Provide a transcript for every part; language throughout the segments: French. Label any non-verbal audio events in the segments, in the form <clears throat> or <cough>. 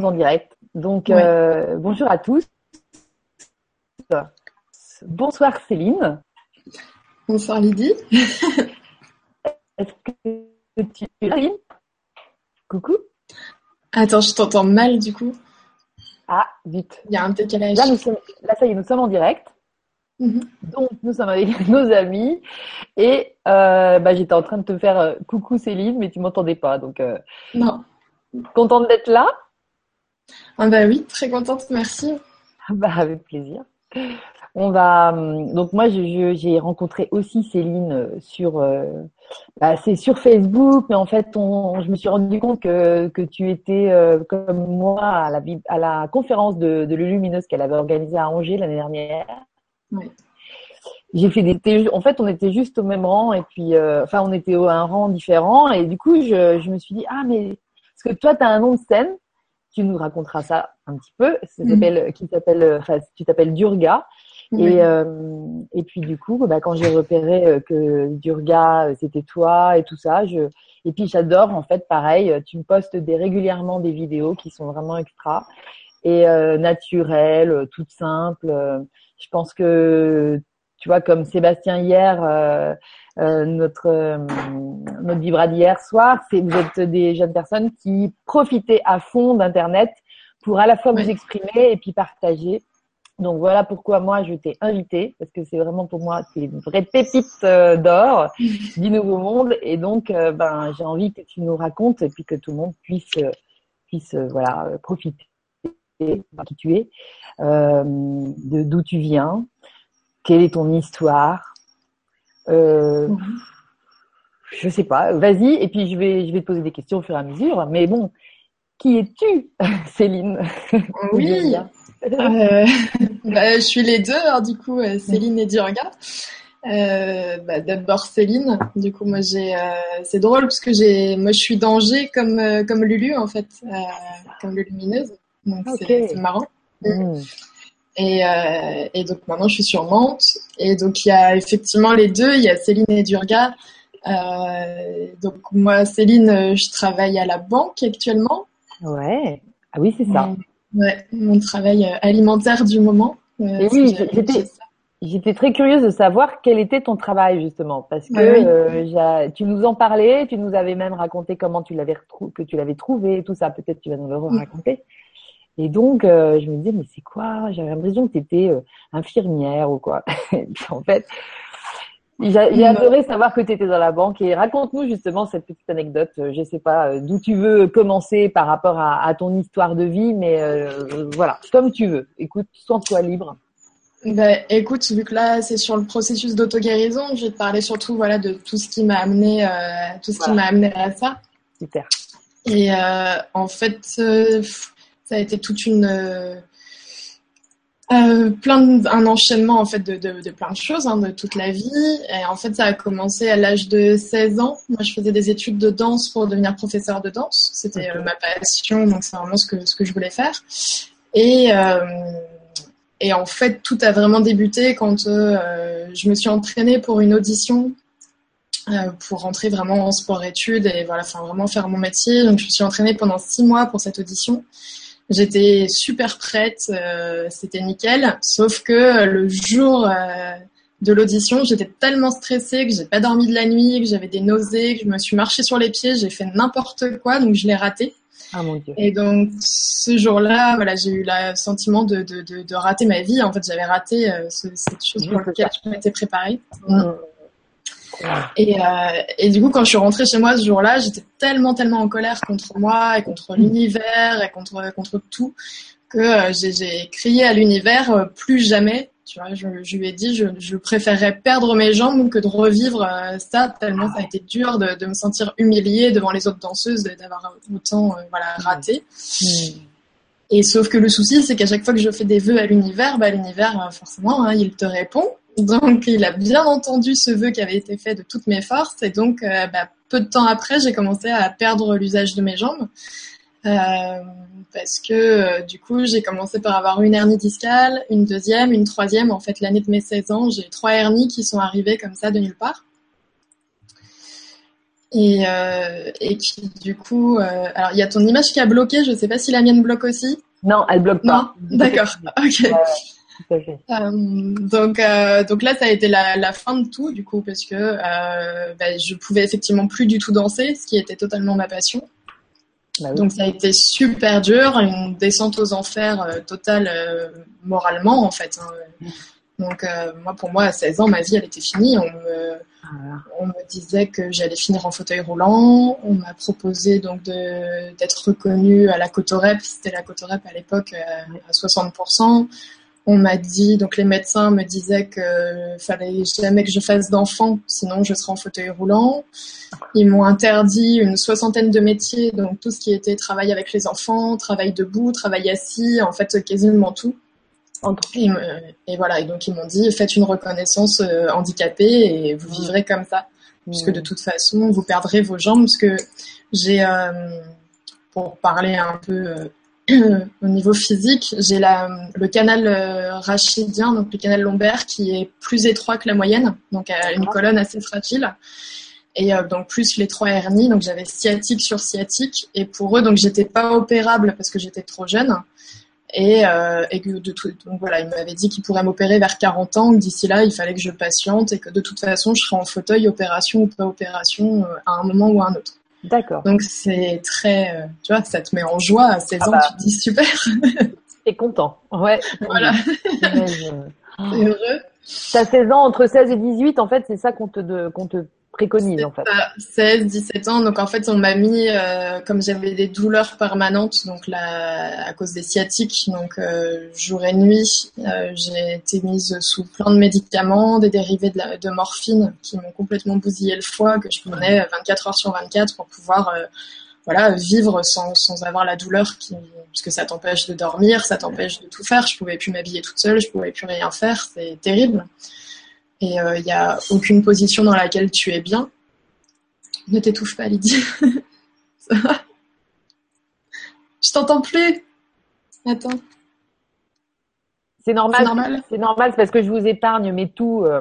en direct. Donc, euh, bonjour à tous. Bonsoir Céline. Bonsoir Lydie. <laughs> Est-ce que tu es là, Céline Coucou. Attends, je t'entends mal du coup. Ah, vite. Il y a un décalage. Là, nous sommes, là ça y est, nous sommes en direct. Mhm. Donc, nous sommes avec <laughs> nos amis. Et euh, bah, j'étais en train de te faire euh, coucou Céline, mais tu m'entendais pas. Donc, euh, Non. contente d'être là? Ah bah oui, très contente, merci. <laughs> Bah, avec plaisir. On va hum, donc moi j'ai rencontré aussi Céline euh, sur euh, bah, c'est sur Facebook mais en fait on, je me suis rendu compte que que tu étais euh, comme moi à la à la conférence de de Lulumineuse qu'elle avait organisée à Angers l'année dernière. Oui. J'ai fait des en fait on était juste au même rang et puis euh, enfin on était au- à un rang différent et du coup je je me suis dit ah mais parce que toi tu as un nom de scène tu nous raconteras ça un petit peu ça Mhm. s'appelle qui s'appelle enfin tu t'appelles Durga et, euh, et puis du coup, bah, quand j'ai repéré euh, que Durga, euh, c'était toi et tout ça, je et puis j'adore en fait pareil, euh, tu me postes des, régulièrement des vidéos qui sont vraiment extra et euh, naturelles, toutes simples. Je pense que tu vois comme Sébastien hier, euh, euh, notre euh, notre vibra d'hier soir, c'est vous êtes des jeunes personnes qui profitez à fond d'internet pour à la fois vous exprimer et puis partager. Donc voilà pourquoi moi je t'ai invité parce que c'est vraiment pour moi c'est une vraie pépite euh, d'or <laughs> du nouveau monde et donc euh, ben j'ai envie que tu nous racontes et puis que tout le monde puisse puisse voilà profiter de qui tu es, euh, de d'où tu viens, quelle est ton histoire. Euh, Mhm. je sais pas, vas-y et puis je vais je vais te poser des questions au fur et à mesure. Mais bon, qui es-tu, <laughs> Céline Oui. Euh, <laughs> bah, je suis les deux, alors du coup, euh, Céline et Durga. Euh, bah, D'abord Céline. Du coup, moi j'ai, euh, c'est drôle parce que j'ai, moi je suis d'Angers comme euh, comme Lulu en fait, euh, comme Lulumineuse. Donc Ok. c'est marrant. Mm. Et, euh, et donc maintenant je suis sur Nantes. Et donc il y a effectivement les deux, il y a Céline et Durga. Euh, donc moi Céline, euh, je travaille à la banque actuellement. Ouais. Ah oui, c'est ça. Ouais, mon travail alimentaire du moment. Et oui, j'étais- très curieuse de savoir quel était ton travail justement, parce que oui. tu nous en parlais, tu nous avais même raconté comment tu l'avais que tu l'avais trouvé, et tout ça. Peut-être tu vas nous le raconter. Et donc euh, je me disais mais c'est quoi? J'avais l'impression que tu étais infirmière ou quoi. Et puis <laughs> en fait, j'a- j'ai adoré savoir que tu étais dans la banque. Et raconte-nous justement cette petite anecdote. Euh, Je sais pas euh, d'où tu veux commencer par rapport à, à ton histoire de vie, mais euh, voilà, comme tu veux. Écoute, sens-toi libre. Bah, écoute, vu que là c'est sur le processus d'auto-guérison, je vais te parler surtout voilà de tout ce qui m'a amené, euh, tout ce qui m'a amené à ça. Super. Et euh, en fait, euh, ça a été toute une euh, euh, plein de- un enchaînement en fait de, de, de plein de choses hein, de toute la vie. Et en fait, ça a commencé à l'âge de 16 ans. Moi, je faisais des études de danse pour devenir professeur de danse. C'était euh, ma passion, donc c'est vraiment ce que ce que je voulais faire. Et euh, et en fait, tout a vraiment débuté quand je me suis entraînée pour une audition pour rentrer vraiment en sport-études et voilà, enfin vraiment faire mon métier. Donc je me suis entraînée pendant six mois pour cette audition. J'étais super prête, euh, c'était nickel. Sauf que le jour euh, de l'audition, j'étais tellement stressée que j'ai pas dormi de la nuit, que j'avais des nausées, que je me suis marchée sur les pieds, j'ai fait n'importe quoi, donc je l'ai raté. Ah mon dieu. Et donc ce jour-là, voilà, j'ai eu le sentiment de, de, de, de rater ma vie. En fait, j'avais raté euh, ce- cette chose pour laquelle je m'étais préparée. Mm. Et, euh, et du coup, quand je suis rentrée chez moi ce jour-là, j'étais tellement, tellement en colère contre moi et contre l'univers et contre, contre tout que euh, j'ai- crié à l'univers euh, plus jamais. Tu vois, je, je lui ai dit, je, je préférerais perdre mes jambes que de revivre ça, tellement ça a été dur de, de me sentir humiliée devant les autres danseuses d'avoir autant euh, voilà, raté. Mm. Et sauf que le souci, c'est qu'à chaque fois que je fais des vœux à l'univers, bah, l'univers, forcément, hein, il te répond. <laughs> Donc, il a bien entendu ce vœu qui avait été fait de toutes mes forces. Et donc, euh, bah, peu de temps après, j'ai commencé à perdre l'usage de mes jambes. Euh, parce que euh, du coup, j'ai commencé par avoir une hernie discale, une deuxième, une troisième. En fait, l'année de mes 16 ans, j'ai trois hernies qui sont arrivées comme ça de nulle part. et, et qui du coup, alors il y a ton image qui a bloqué. Je sais pas si la mienne bloque aussi. Non, elle bloque pas. Non, d'accord. Ok. Euh, donc, euh, donc là, ça a été la, la, fin de tout, du coup, parce que euh, bah, je pouvais effectivement plus du tout danser, ce qui était totalement ma passion. Bah oui. Donc ça a été super dur, une descente aux enfers euh, totale euh, moralement en fait. Hein. Donc moi, pour moi, à 16 ans, ma vie, elle était finie. On me, ah. on me disait que j'allais finir en fauteuil roulant. On m'a proposé donc d'être reconnue à la Cotorep. C'était la Cotorep à l'époque à 60%. On m'a dit, donc les médecins me disaient que fallait jamais que je fasse d'enfants, sinon je serais en fauteuil roulant. Ils m'ont interdit une soixantaine de métiers, donc tout ce qui était travail avec les enfants, travail debout, travail assis, en fait quasiment tout. Et, et voilà, et donc ils m'ont dit faites une reconnaissance euh, handicapée et vous vivrez comme ça, puisque de toute façon vous perdrez vos jambes, parce que j'ai, euh, pour parler un peu euh, <clears throat> au niveau physique, j'ai le canal euh, rachidien, donc le canal lombaire, qui est plus étroit que la moyenne, donc une colonne assez fragile. Et euh, donc plus les trois hernies, donc j'avais sciatique sur sciatique. Et pour eux, donc j'étais pas opérable parce que j'étais trop jeune. Et, euh, et que de tout, donc voilà, ils m'avaient dit qu'ils pourraient m'opérer vers 40 ans. D'ici là, il fallait que je patiente et que de toute façon, je serais en fauteuil, opération ou pas opération, à un moment ou à un autre. D'accord. Donc c'est très, euh, tu vois, ça te met en joie à 16 ah ans, bah. tu te dis super. <laughs> T'es content, ouais. Voilà. T'es heureux. T'as 16 ans, entre 16 et 18, en fait, c'est ça qu'on te, qu'on te préconise, en fait. 16, 17 ans, donc en fait, on m'a mis, euh, comme j'avais des douleurs permanentes, donc là, à cause des sciatiques, donc euh, jour et nuit, euh, j'ai été mise sous plein de médicaments, des dérivés de, la, de morphine qui m'ont complètement bousillé le foie, que je prenais 24 heures sur 24 pour pouvoir euh, voilà, vivre sans, sans avoir la douleur qui, puisque ça t'empêche de dormir, ça t'empêche de tout faire. Je pouvais plus m'habiller toute seule, je pouvais plus rien faire, c'est terrible. Et il euh, n'y a aucune position dans laquelle tu es bien. Ne t'étouffe pas, Lydie. <laughs> Ça va? Je t'entends plus. Attends. C'est normal. C'est normal. C'est normal, parce que je vous épargne mes tout. Euh,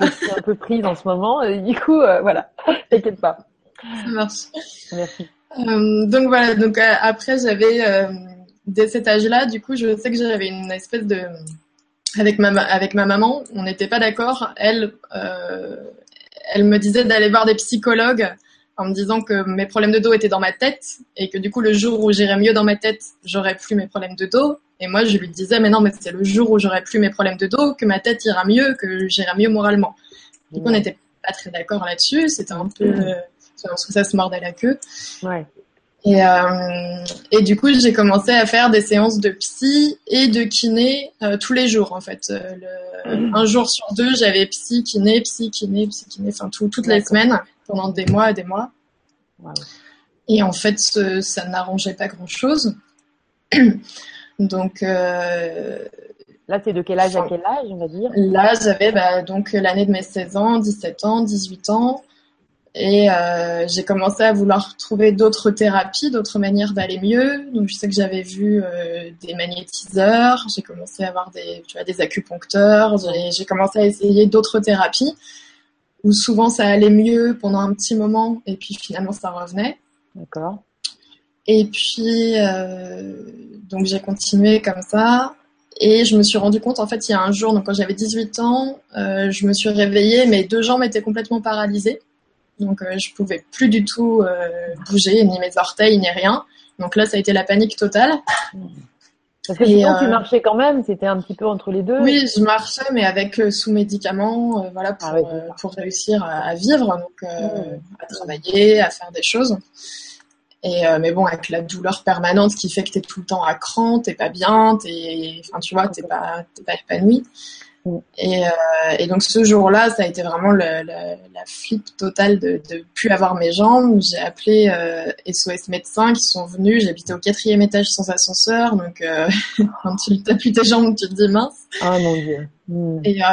je suis un peu prise en ce moment. Et du coup, euh, voilà. <laughs> T'inquiète pas. Ça marche. Merci. Euh, donc voilà. Donc euh, après, j'avais dès cet âge-là, du coup, je sais que j'avais une espèce de avec ma avec ma maman, on n'était pas d'accord. Elle euh, elle me disait d'aller voir des psychologues en me disant que mes problèmes de dos étaient dans ma tête et que du coup le jour où j'irais mieux dans ma tête, j'aurais plus mes problèmes de dos. Et moi je lui disais mais non mais c'est le jour où j'aurais plus mes problèmes de dos que ma tête ira mieux, que j'irai mieux moralement. Du coup on n'était pas très d'accord là-dessus. C'était un peu euh, ça se mordait la queue. Ouais. Et, euh, et du coup, j'ai commencé à faire des séances de psy et de kiné euh, tous les jours, en fait. Euh, le, un jour sur deux, j'avais psy, kiné, psy, kiné, psy, kiné, enfin tout, toutes les semaines, pendant des mois et des mois. Wow. Et en fait, ce, ça n'arrangeait pas grand-chose. <clears throat> donc... Là, c'est de quel âge à quel âge, on va dire? Là, j'avais bah, donc l'année de mes 16 ans, 17 ans, 18 ans. Et euh, j'ai commencé à vouloir trouver d'autres thérapies, d'autres manières d'aller mieux. Donc je sais que j'avais vu euh, des magnétiseurs, j'ai commencé à avoir des, tu vois, des acupuncteurs, j'ai commencé à essayer d'autres thérapies où souvent ça allait mieux pendant un petit moment et puis finalement ça revenait. D'accord. Et puis euh, donc j'ai continué comme ça. Et je me suis rendu compte, en fait, il y a un jour, donc quand j'avais 18 ans, je me suis réveillée, mes deux jambes étaient complètement paralysées. Donc euh, je pouvais plus du tout euh, bouger, ni mes orteils, ni rien. Donc là, ça a été la panique totale. Parce que sinon, euh... tu marchais quand même, c'était un petit peu entre les deux. Oui, je marchais, mais avec euh, sous médicaments, euh, voilà, pour, ah pour réussir à, à, vivre, donc mmh. à travailler, à faire des choses. Et mais bon, avec la douleur permanente qui fait que t'es tout le temps à cran, t'es pas bien, t'es, enfin tu vois, t'es pas, t'es pas épanoui. Et, euh, et, donc ce jour-là, ça a été vraiment le, le, la flip totale de ne plus avoir mes jambes. J'ai appelé euh, SOS médecins qui sont venus. J'habitais au quatrième étage sans ascenseur, donc euh, <laughs> quand tu t'appuies tes jambes, tu te dis mince. Ah mon dieu. Mmh. Et, euh,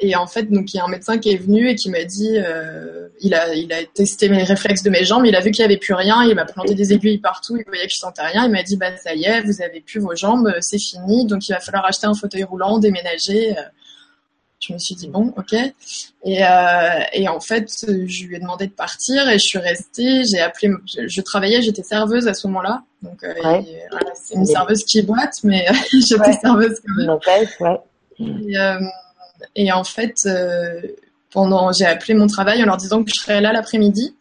et, en fait, donc il y a un médecin qui est venu et qui m'a dit, euh, il a il a testé mes réflexes de mes jambes, il a vu qu'il y avait plus rien, il m'a planté des aiguilles partout, il voyait que je sentais rien, il m'a dit bah ça y est, vous avez plus vos jambes, c'est fini, donc il va falloir acheter un fauteuil roulant, déménager. Je me suis dit bon, ok. Et, euh, et en fait, je lui ai demandé de partir et je suis restée. J'ai appelé, je, travaillais, j'étais serveuse à ce moment-là. Donc euh, voilà, c'est une serveuse qui boite, mais <laughs> j'étais serveuse quand même. Ouais. Et, euh, et, en fait, pendant, j'ai appelé mon travail en leur disant que je serais là l'après-midi,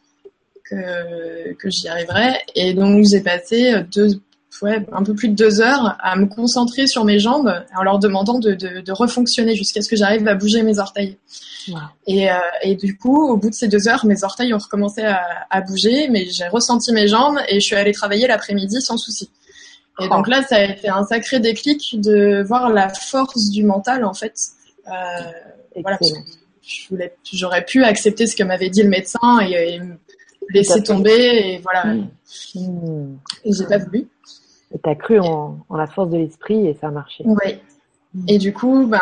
que, que j'y arriverais. Et donc j'ai passé deux ouais, un peu plus de deux heures à me concentrer sur mes jambes en leur demandant de, de, de refonctionner jusqu'à ce que j'arrive à bouger mes orteils. Et, euh, et, du coup, au bout de ces deux heures, mes orteils ont recommencé à, à bouger, mais j'ai ressenti mes jambes et je suis allée travailler l'après-midi sans souci. Et donc là, ça a été un sacré déclic de voir la force du mental, en fait. Euh, voilà, j'aurais pu accepter ce que m'avait dit le médecin et, et laisser tomber, et voilà. Mmh. Et j'ai pas voulu. Tu as cru en, en, la force de l'esprit et ça a marché. Oui. Et du coup, ben,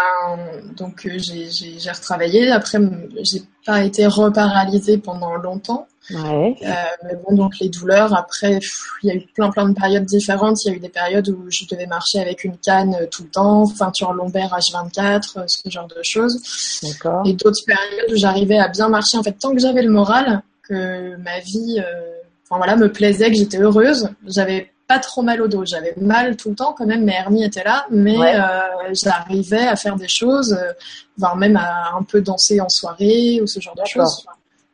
donc euh, j'ai retravaillé. Après, j'ai pas été reparalysée pendant longtemps. Ouais. Euh, mais bon, donc les douleurs. Après, il y a eu plein plein de périodes différentes. Il y a eu des périodes où je devais marcher avec une canne euh, tout le temps, ceinture lombaire H24, euh, ce genre de choses. D'accord. Et d'autres périodes où j'arrivais à bien marcher. En fait, tant que j'avais le moral, que ma vie, euh, enfin voilà, me plaisait, que j'étais heureuse, j'avais pas trop mal au dos. J'avais mal tout le temps quand même, mes hernies étaient là, mais euh, j'arrivais à faire des choses, euh, voire même à un peu danser en soirée ou ce genre de choses.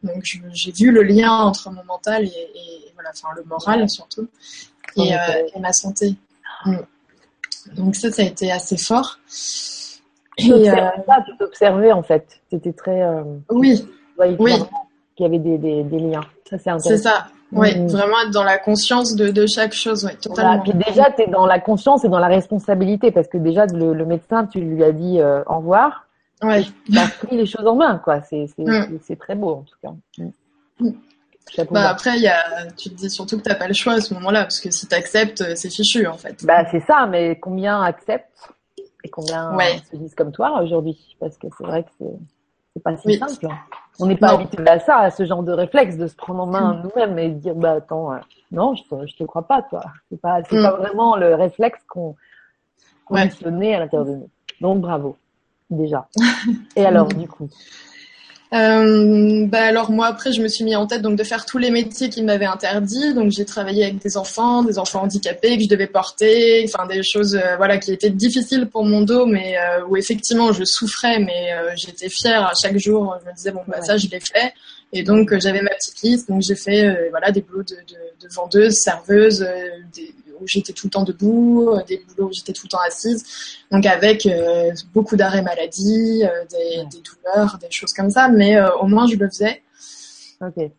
Donc j'ai vu le lien entre mon mental et, voilà, enfin le moral surtout, et, euh, et ma santé. Mm. Donc ça, ça a été assez fort. Euh, tu t'observais en fait. C'était très. oui. Oui. Qu'il y avait des, des, des liens. Ça, c'est intéressant. C'est ça. Oui, mm. vraiment être dans la conscience de, de chaque chose, ouais, totalement. Puis déjà, tu es dans la conscience et dans la responsabilité, parce que déjà, le, le médecin, tu lui as dit euh, au revoir. Ouais. Tu as pris les choses en main, quoi. C'est mm. très beau, en tout cas. Mm. Bah après, y a, tu te dis surtout que tu n'as pas le choix à ce moment-là, parce que si tu acceptes, euh, c'est fichu, en fait. Bah, c'est ça, mais combien acceptent et combien se disent comme toi aujourd'hui? Parce que c'est vrai que c'est pas si simple. On n'est pas habitué à ça, à ce genre de réflexe, de se prendre en main mm. nous-mêmes et de dire bah attends, euh, non, je te, te crois pas, toi. C'est pas, c'est pas vraiment le réflexe qu'on conditionnait à l'intérieur de nous. Donc bravo, déjà. <laughs> Et alors, du coup? Euh, bah alors moi après je me suis mis en tête donc de faire tous les métiers qui m'avaient interdit donc j'ai travaillé avec des enfants des enfants handicapés que je devais porter enfin des choses euh, voilà qui étaient difficiles pour mon dos mais euh, où effectivement je souffrais mais euh, j'étais fière à chaque jour. Je me disais bon bah ça je l'ai fait. Et donc j'avais ma petite liste. Donc j'ai fait voilà des boulots de, de, de vendeuse serveuse des, où j'étais tout le temps debout, euh, des boulots où j'étais tout le temps assise, donc avec euh, beaucoup d'arrêts maladie, euh, des, des, douleurs, des choses comme ça, mais au moins je le faisais. Ok.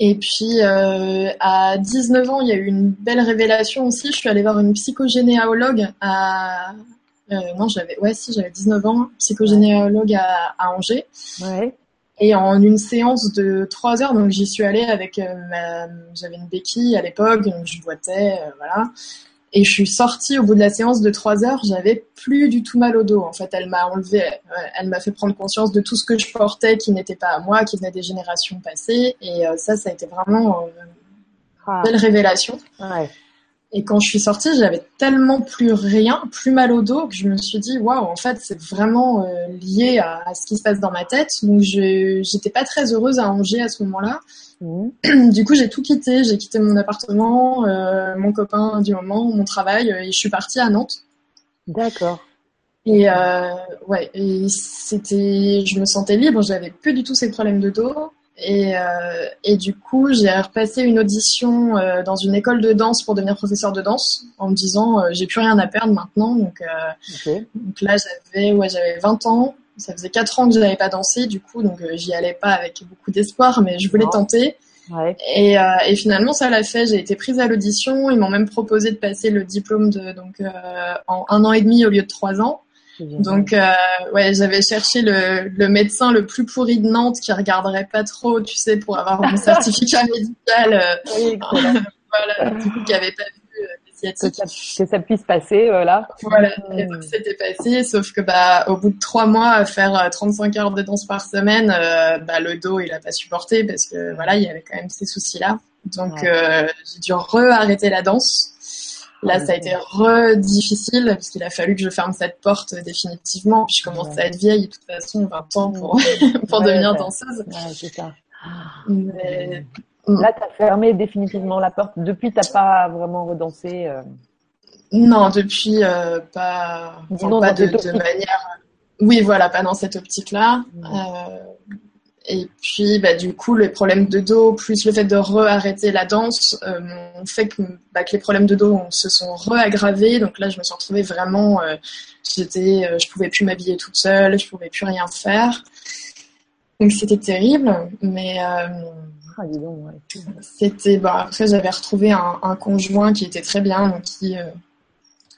Et puis à 19 ans, il y a eu une belle révélation aussi. Je suis allée voir une psychogénéalogue à non, j'avais ouais si j'avais 19 ans, psychogénéalogue à, à Angers. Ouais. Et en une séance de trois heures, donc j'y suis allée avec euh, ma... j'avais une béquille à l'époque, donc je boitais, euh, voilà. Et je suis sortie au bout de la séance de trois heures, j'avais plus du tout mal au dos. En fait, elle m'a enlevé, elle m'a fait prendre conscience de tout ce que je portais qui n'était pas à moi, qui venait des générations passées. Et euh, ça, ça a été vraiment une ah. belle révélation. Ouais. Et quand je suis sortie, j'avais tellement plus rien, plus mal au dos, que je me suis dit, waouh, en fait, c'est vraiment euh, lié à, ce qui se passe dans ma tête. Donc, je j'étais pas très heureuse à Angers à ce moment-là. Mmh. Du coup, j'ai tout quitté. J'ai quitté mon appartement, euh, mon copain du moment, mon travail, et je suis partie à Nantes. D'accord. Et euh, ouais, et c'était, je me sentais libre. J'avais plus du tout ces problèmes de dos. Et, euh, et du coup, j'ai repassé une audition euh, dans une école de danse pour devenir professeur de danse en me disant euh, j'ai plus rien à perdre maintenant. Donc, euh, donc là, j'avais ouais, j'avais 20 ans. Ça faisait 4 ans que je n'avais pas dansé, du coup, donc j'y allais pas avec beaucoup d'espoir, mais je voulais tenter. Ouais. Et, et, finalement, ça l'a fait. J'ai été prise à l'audition. Ils m'ont même proposé de passer le diplôme de donc en un an et demi au lieu de trois ans. Donc, euh, ouais, j'avais cherché le, le, médecin le plus pourri de Nantes qui regarderait pas trop, tu sais, pour avoir mon <laughs> certificat médical. Euh, oui, <laughs> voilà, du coup, qui avait pas vu euh, que ça, que ça puisse passer, voilà. Voilà, et donc c'était passé, sauf que bah au bout de trois mois, faire 35 heures de danse par semaine, bah le dos il a pas supporté parce que voilà, il y avait quand même ces soucis-là. Donc j'ai dû re-arrêter la danse. Là, ça a été re difficile parce qu'il a fallu que je ferme cette porte définitivement. Puis je commençais à être vieille, de toute façon, 20 ans pour, <laughs> pour devenir danseuse. c'est ça. Mais... Là, tu as fermé définitivement la porte. Depuis, tu pas vraiment redansé euh... Non, depuis, euh, pas, pas de, de, manière. Oui, voilà, pas dans cette optique-là. Euh, et puis, bah, du coup, les problèmes de dos, plus le fait de re-arrêter la danse, euh, ont fait que, bah, que, les problèmes de dos se sont re-aggravés. Donc là, je me suis retrouvée vraiment, euh, j'étais, euh, je pouvais plus m'habiller toute seule, je pouvais plus rien faire. Donc c'était terrible, mais euh, ah, c'était, bah, après j'avais retrouvé un, un, conjoint qui était très bien, donc qui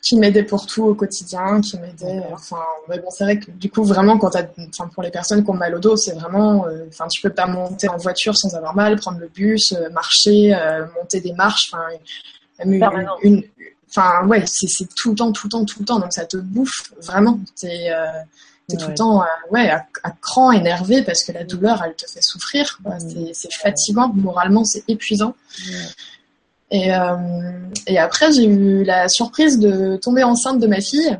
qui m'aidait pour tout au quotidien, qui m'aidait. Enfin, mais bon, c'est vrai que du coup, vraiment, quand enfin, pour les personnes qui ont mal au dos, c'est vraiment, euh, enfin, tu peux pas monter en voiture sans avoir mal, prendre le bus, euh, marcher, euh, monter des marches, enfin, une, enfin, ouais, c'est tout le temps, tout le temps, tout le temps, donc ça te bouffe vraiment. T'es es tout le temps, ouais, à, cran, énervé parce que la douleur, elle te fait souffrir. C'est fatigant, moralement, c'est épuisant. Et, euh, et après, j'ai eu la surprise de tomber enceinte de ma fille.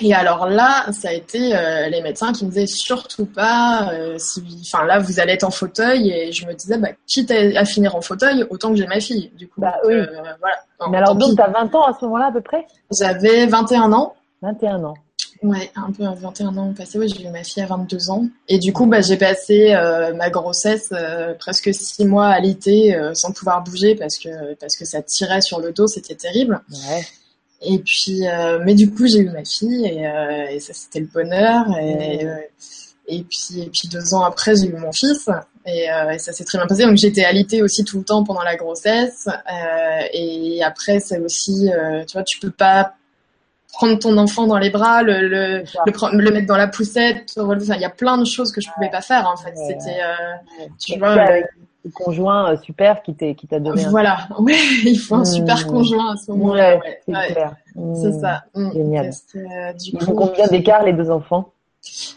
Et alors là, ça a été euh, les médecins qui me disaient surtout pas, euh, si, enfin là vous allez être en fauteuil et je me disais bah quitte à, finir en fauteuil, autant que j'ai ma fille. Du coup, bah, oui. voilà. Mais alors donc t'as 20 ans à ce moment-là à peu près? J'avais 21 ans. 21 ans. Ouais, un peu à 21 ans passé. Oui, j'ai eu ma fille à 22 ans. Et du coup, bah, j'ai passé euh, ma grossesse euh, presque six mois à l'été euh, sans pouvoir bouger parce que parce que ça tirait sur le dos, c'était terrible. Ouais. Et puis, mais du coup, j'ai eu ma fille et, et ça, c'était le bonheur. Et, et puis, et puis deux ans après, j'ai eu mon fils. Et, et ça s'est très bien passé. Donc j'étais alitée aussi tout le temps pendant la grossesse. et après, c'est aussi, tu vois, tu peux pas prendre ton enfant dans les bras, le, le, le, mettre dans la poussette, il y a plein de choses que je pouvais pas faire en fait. C'était, euh, tu vois, avec un conjoint euh, super qui t'a qui t'a donné. Voilà, <laughs> ouais, il faut un super mmh. conjoint à ce moment-là. Ouais, c'est mmh. ça. Mmh. Génial. Euh, du ils ont combien d'écart les deux enfants?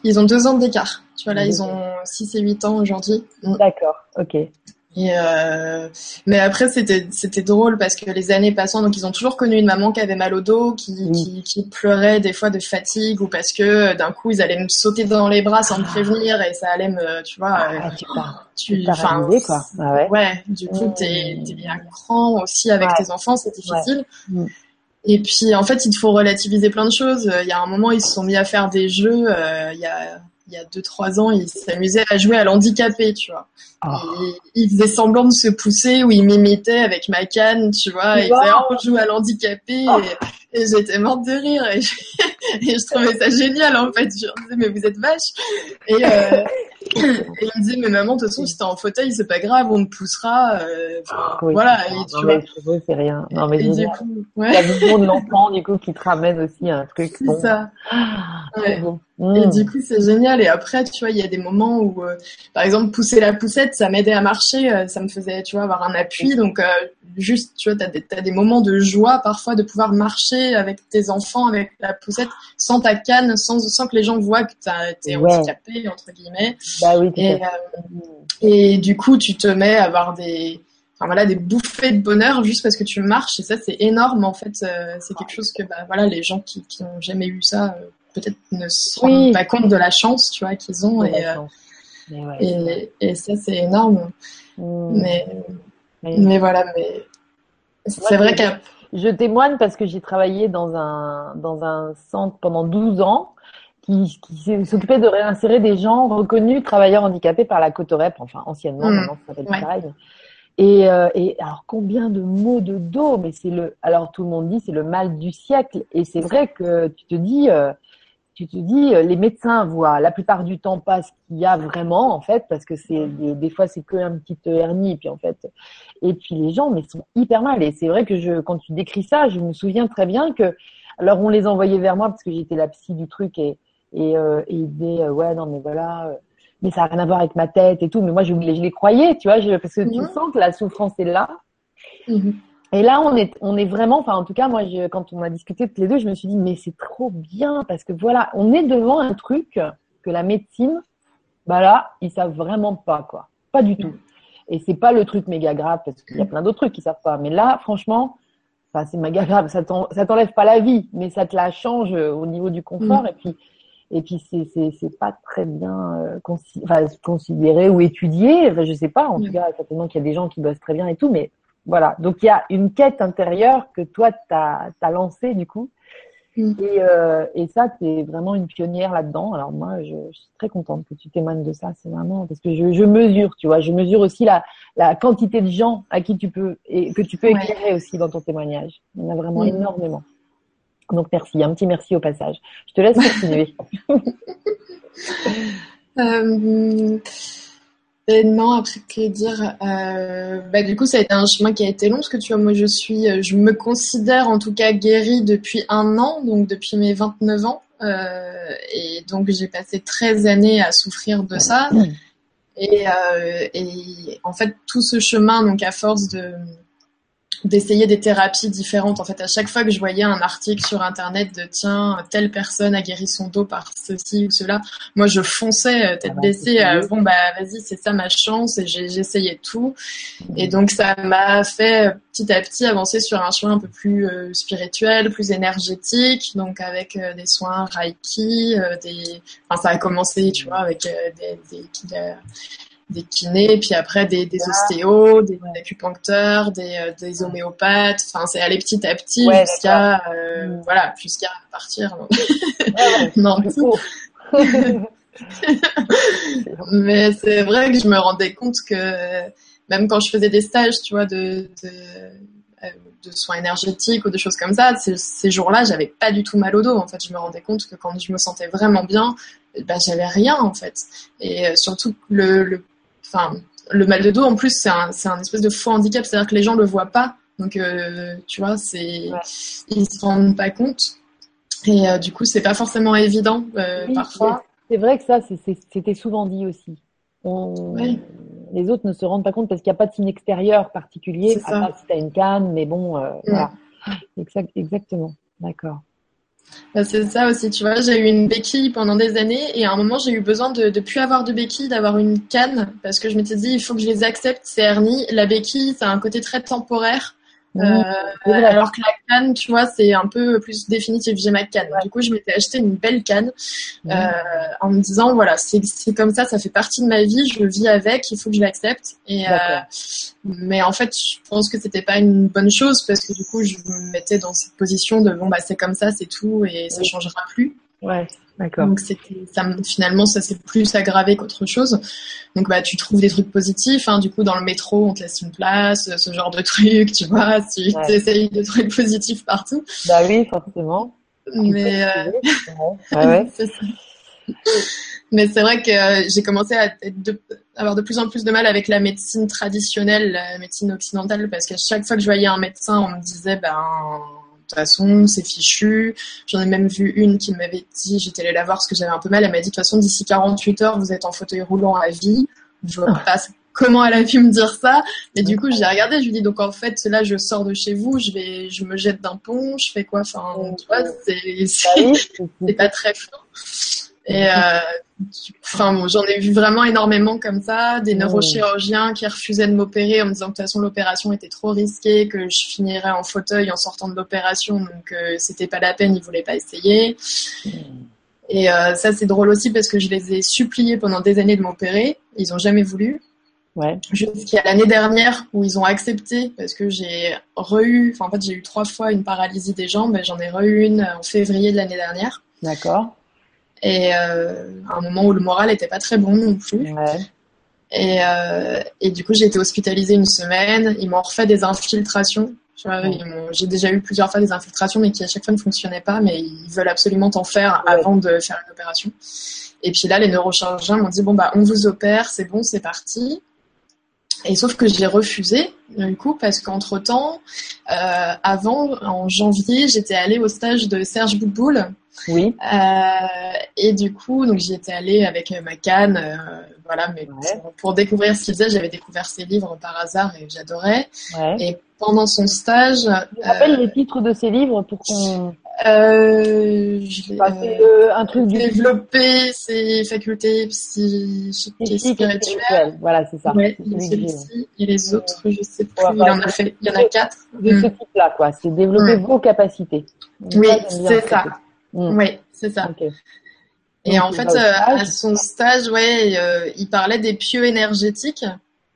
Ils ont deux ans d'écart. Tu vois là, ils ont 6 et 8 ans aujourd'hui. D'accord, ok. Et euh, mais après c'était c'était drôle parce que les années passant donc ils ont toujours connu une maman qui avait mal au dos qui, qui, qui, pleurait des fois de fatigue ou parce que d'un coup ils allaient me sauter dans les bras sans me prévenir et ça allait me tu vois ah, tu tu enfin quoi. ah ouais. ouais du coup t'es t'es à cran aussi avec tes enfants c'est difficile. Mm. et puis en fait il faut relativiser plein de choses. Il y a un moment ils se sont mis à faire des jeux euh, il y a il y a deux trois ans, il s'amusait à jouer à l'handicapé, tu vois. Ah. il faisait semblant de se pousser ou il m'imitait avec ma canne, tu vois. Et il disait, oh, on joue à l'handicapé. Ah. Et, j'étais morte de rire. Et je, <laughs> et je, trouvais ça génial, en fait. Je disais, mais vous êtes vache. Et, euh, <laughs> et il me disait, mais maman, de toute façon, si t'es en fauteuil, c'est pas grave, on te poussera. Euh, voilà. Et tu vois. c'est rien. Non, mais du coup, ouais. La vision de l'enfant, du coup, qui te ramène aussi à un truc. C'est ça. Ah, ouais. Et du coup, c'est génial. Et après, tu vois, il y a des moments où, euh, par exemple, pousser la poussette, ça m'aidait à marcher, euh, ça me faisait, tu vois, avoir un appui. Donc, juste, tu vois, t'as des, as des moments de joie parfois de pouvoir marcher avec tes enfants, avec la poussette, sans ta canne, sans, sans que les gens voient que t'es ouais. handicapé, entre guillemets. Bah oui, et, et du coup, tu te mets à avoir des, enfin voilà des bouffées de bonheur juste parce que tu marches et ça c'est énorme en fait c'est quelque chose que bah voilà les gens qui qui ont jamais eu ça peut-être ne se rendent pas compte de la chance, tu vois, qu'ils ont. Et, euh, et, et, ça, c'est énorme. Mm. Mais, mais, voilà, mais c'est vrai que... Je témoigne parce que j'ai travaillé dans un, dans un centre pendant 12 ans qui, qui s'occupait de réinsérer des gens reconnus travailleurs handicapés par la Cotorep, enfin anciennement, mm. maintenant ça s'appelle pareil. Et, euh, et, alors combien de mots de dos, mais c'est le, alors tout le monde dit c'est le mal du siècle. Et c'est vrai que tu te dis, euh, tu te dis, euh, les médecins voient la plupart du temps pas ce qu'il y a vraiment, en fait, parce que c'est des, des, fois c'est que un petit hernie, et puis en fait, et puis les gens, mais sont hyper mal. Et c'est vrai que je, quand tu décris ça, je me souviens très bien que, alors on les envoyait vers moi parce que j'étais la psy du truc et et, euh, et ils disaient, euh, ouais non mais voilà, mais ça a rien à voir avec ma tête et tout. Mais moi je, je les croyais, tu vois, je, parce que tu sens que la souffrance est là. Mhm. Et là, on est, on est vraiment, enfin, en tout cas, moi, je, quand on a discuté toutes les deux, je me suis dit, mais c'est trop bien parce que voilà, on est devant un truc que la médecine, bah là, ils savent vraiment pas, quoi. Pas du tout. Et c'est pas le truc méga grave parce qu'il y a plein d'autres trucs qu'ils savent pas. Mais là, franchement, enfin c'est méga grave, ça t'enlève pas la vie, mais ça te la change au niveau du confort mm. et puis et puis c'est c'est c'est pas très bien euh, considéré ou étudié, enfin, je sais pas. En tout cas, certainement qu'il y a des gens qui bossent très bien et tout, mais voilà. Donc il y a une quête intérieure que toi t'as as lancée du coup. Mm. Et, euh, et ça, tu es vraiment une pionnière là-dedans. Alors moi, je, je, suis très contente que tu témoignes de ça. C'est vraiment parce que je, je, mesure, tu vois, je mesure aussi la, la quantité de gens à qui tu peux et que tu peux éclairer aussi dans ton témoignage. Il y en a vraiment mm. énormément. Donc merci, un petit merci au passage. Je te laisse continuer. <laughs> <laughs> euh, non, après que dire euh, bah, Du coup, ça a été un chemin qui a été long parce que tu vois, moi, je suis, euh, je me considère en tout cas guérie depuis un an, donc depuis mes 29 ans, euh, et donc j'ai passé 13 années à souffrir de ça. Et, euh, et en fait, tout ce chemin, donc à force de d'essayer des thérapies différentes. En fait, à chaque fois que je voyais un article sur Internet de tiens, telle personne a guéri son dos par ceci ou cela, moi je fonçais euh, tête ah bah, baissée. Euh, bon bah vas-y, c'est ça ma chance et j'essayais tout. Et donc ça m'a fait euh, petit à petit avancer sur un chemin un peu plus spirituel, plus énergétique, donc avec des soins Reiki, des. Enfin ça a commencé, tu vois, avec des, des des kinés, puis après des, des ostéos, des, acupuncteurs, des, euh, des homéopathes. Enfin, c'est aller petit à petit jusqu'à euh, mm. voilà, jusqu'à partir. <laughs> non, <laughs> Mais c'est vrai que je me rendais compte que même quand je faisais des stages, tu vois, de, de, euh, de soins énergétiques ou de choses comme ça, ces, ces jours-là, j'avais pas du tout mal au dos. En fait, je me rendais compte que quand je me sentais vraiment bien, bah, j'avais rien en fait. Et surtout le, le enfin, le mal de dos, en plus, c'est un, un, espèce de faux handicap, c'est-à-dire que les gens le voient pas. Donc, euh, tu vois, c'est, ils se rendent pas compte. Et euh, du coup, c'est pas forcément évident euh, parfois. C'est vrai que ça, c'était souvent dit aussi. Les autres ne se rendent pas compte parce qu'il n'y a pas de signe extérieur particulier, à part si tu as une canne, mais bon, voilà. exactement. D'accord. Bah, c'est ça aussi, tu vois. J'ai eu une béquille pendant des années et à un moment, j'ai eu besoin de ne plus avoir de béquille, d'avoir une canne parce que je m'étais dit, il faut que je les accepte, ces hernies. La béquille, ça a un côté très temporaire. Euh, alors que la canne, tu vois, c'est un peu plus définitif. J'ai ma canne. Du coup, je m'étais acheté une belle canne euh, en me disant, voilà, c'est comme ça, ça fait partie de ma vie, je vis avec, il faut que je l'accepte. Et euh, mais en fait, je pense que c'était pas une bonne chose parce que du coup, je me mettais dans cette position de bon bah c'est comme ça, c'est tout et ça changera plus. Ouais. D'accord. Donc c'était ça finalement ça s'est plus aggravé qu'autre chose. Donc bah tu trouves des trucs positifs hein. du coup dans le métro on te laisse une place, ce genre de trucs, tu vois, tu essayes des trucs positifs partout. Bah oui, forcément. Mais euh... ouais, <laughs> c'est Mais c'est vrai que euh, j'ai commencé à avoir de plus en plus de mal avec la médecine traditionnelle, la médecine occidentale, parce qu'à chaque fois que je voyais un médecin, on me disait, ben, de toute façon, c'est fichu. J'en ai même vu une qui m'avait dit, j'étais allée la voir parce que j'avais un peu mal, elle m'a dit, de toute façon, d'ici 48 heures, vous êtes en fauteuil roulant à vie. Je vois pas comment elle a pu me dire ça. Mais du coup, j'ai regardé, je lui dis, donc en fait, là, je sors de chez vous, je vais, je me jette d'un pont, je fais quoi? Enfin, tu vois, c'est, c'est pas très fort. Et euh, enfin bon, j'en ai vu vraiment énormément comme ça, des neurochirurgiens qui refusaient de m'opérer en me disant que de toute façon l'opération était trop risquée, que je finirais en fauteuil en sortant de l'opération, donc euh, c'était pas la peine, ils voulaient pas essayer. Et euh, ça c'est drôle aussi parce que je les ai suppliés pendant des années de m'opérer, ils ont jamais voulu. Ouais. Jusqu'à l'année dernière où ils ont accepté parce que j'ai re-eu, enfin en fait j'ai eu trois fois une paralysie des jambes, j'en ai re-eu une en février de l'année dernière. D'accord et euh, à un moment où le moral était pas très bon non plus. Et, euh, et, du coup, j'ai été hospitalisée une semaine. Ils m'ont refait des infiltrations. J'ai déjà eu plusieurs fois des infiltrations, mais qui à chaque fois ne fonctionnaient pas. Mais ils veulent absolument t'en faire avant de faire une opération. Et puis là, les neurochirurgiens m'ont dit bon bah on vous opère, c'est bon, c'est parti. Et sauf que j'ai refusé, du coup, parce qu'entre temps, euh, avant, en janvier, j'étais allée au stage de Serge Boutboul, oui. Euh, et du coup, donc j'y étais allée avec ma canne, euh, voilà, mais pour, découvrir ce qu'il faisait, j'avais découvert ses livres par hasard et j'adorais. Et pendant son stage, tu rappelles les titres de ses livres pour qu'on euh, je c'est euh, un truc développer ses facultés psychiques et spirituelles. Voilà, c'est ça. Ouais, et les autres, je sais plus. il en a fait, il y en a quatre. De ce mm. type-là, quoi. C'est développer vos capacités. oui, c'est ça. Mm. Oui, c'est ça. Et en fait, euh, à son stage, ouais, euh, il parlait des pieux énergétiques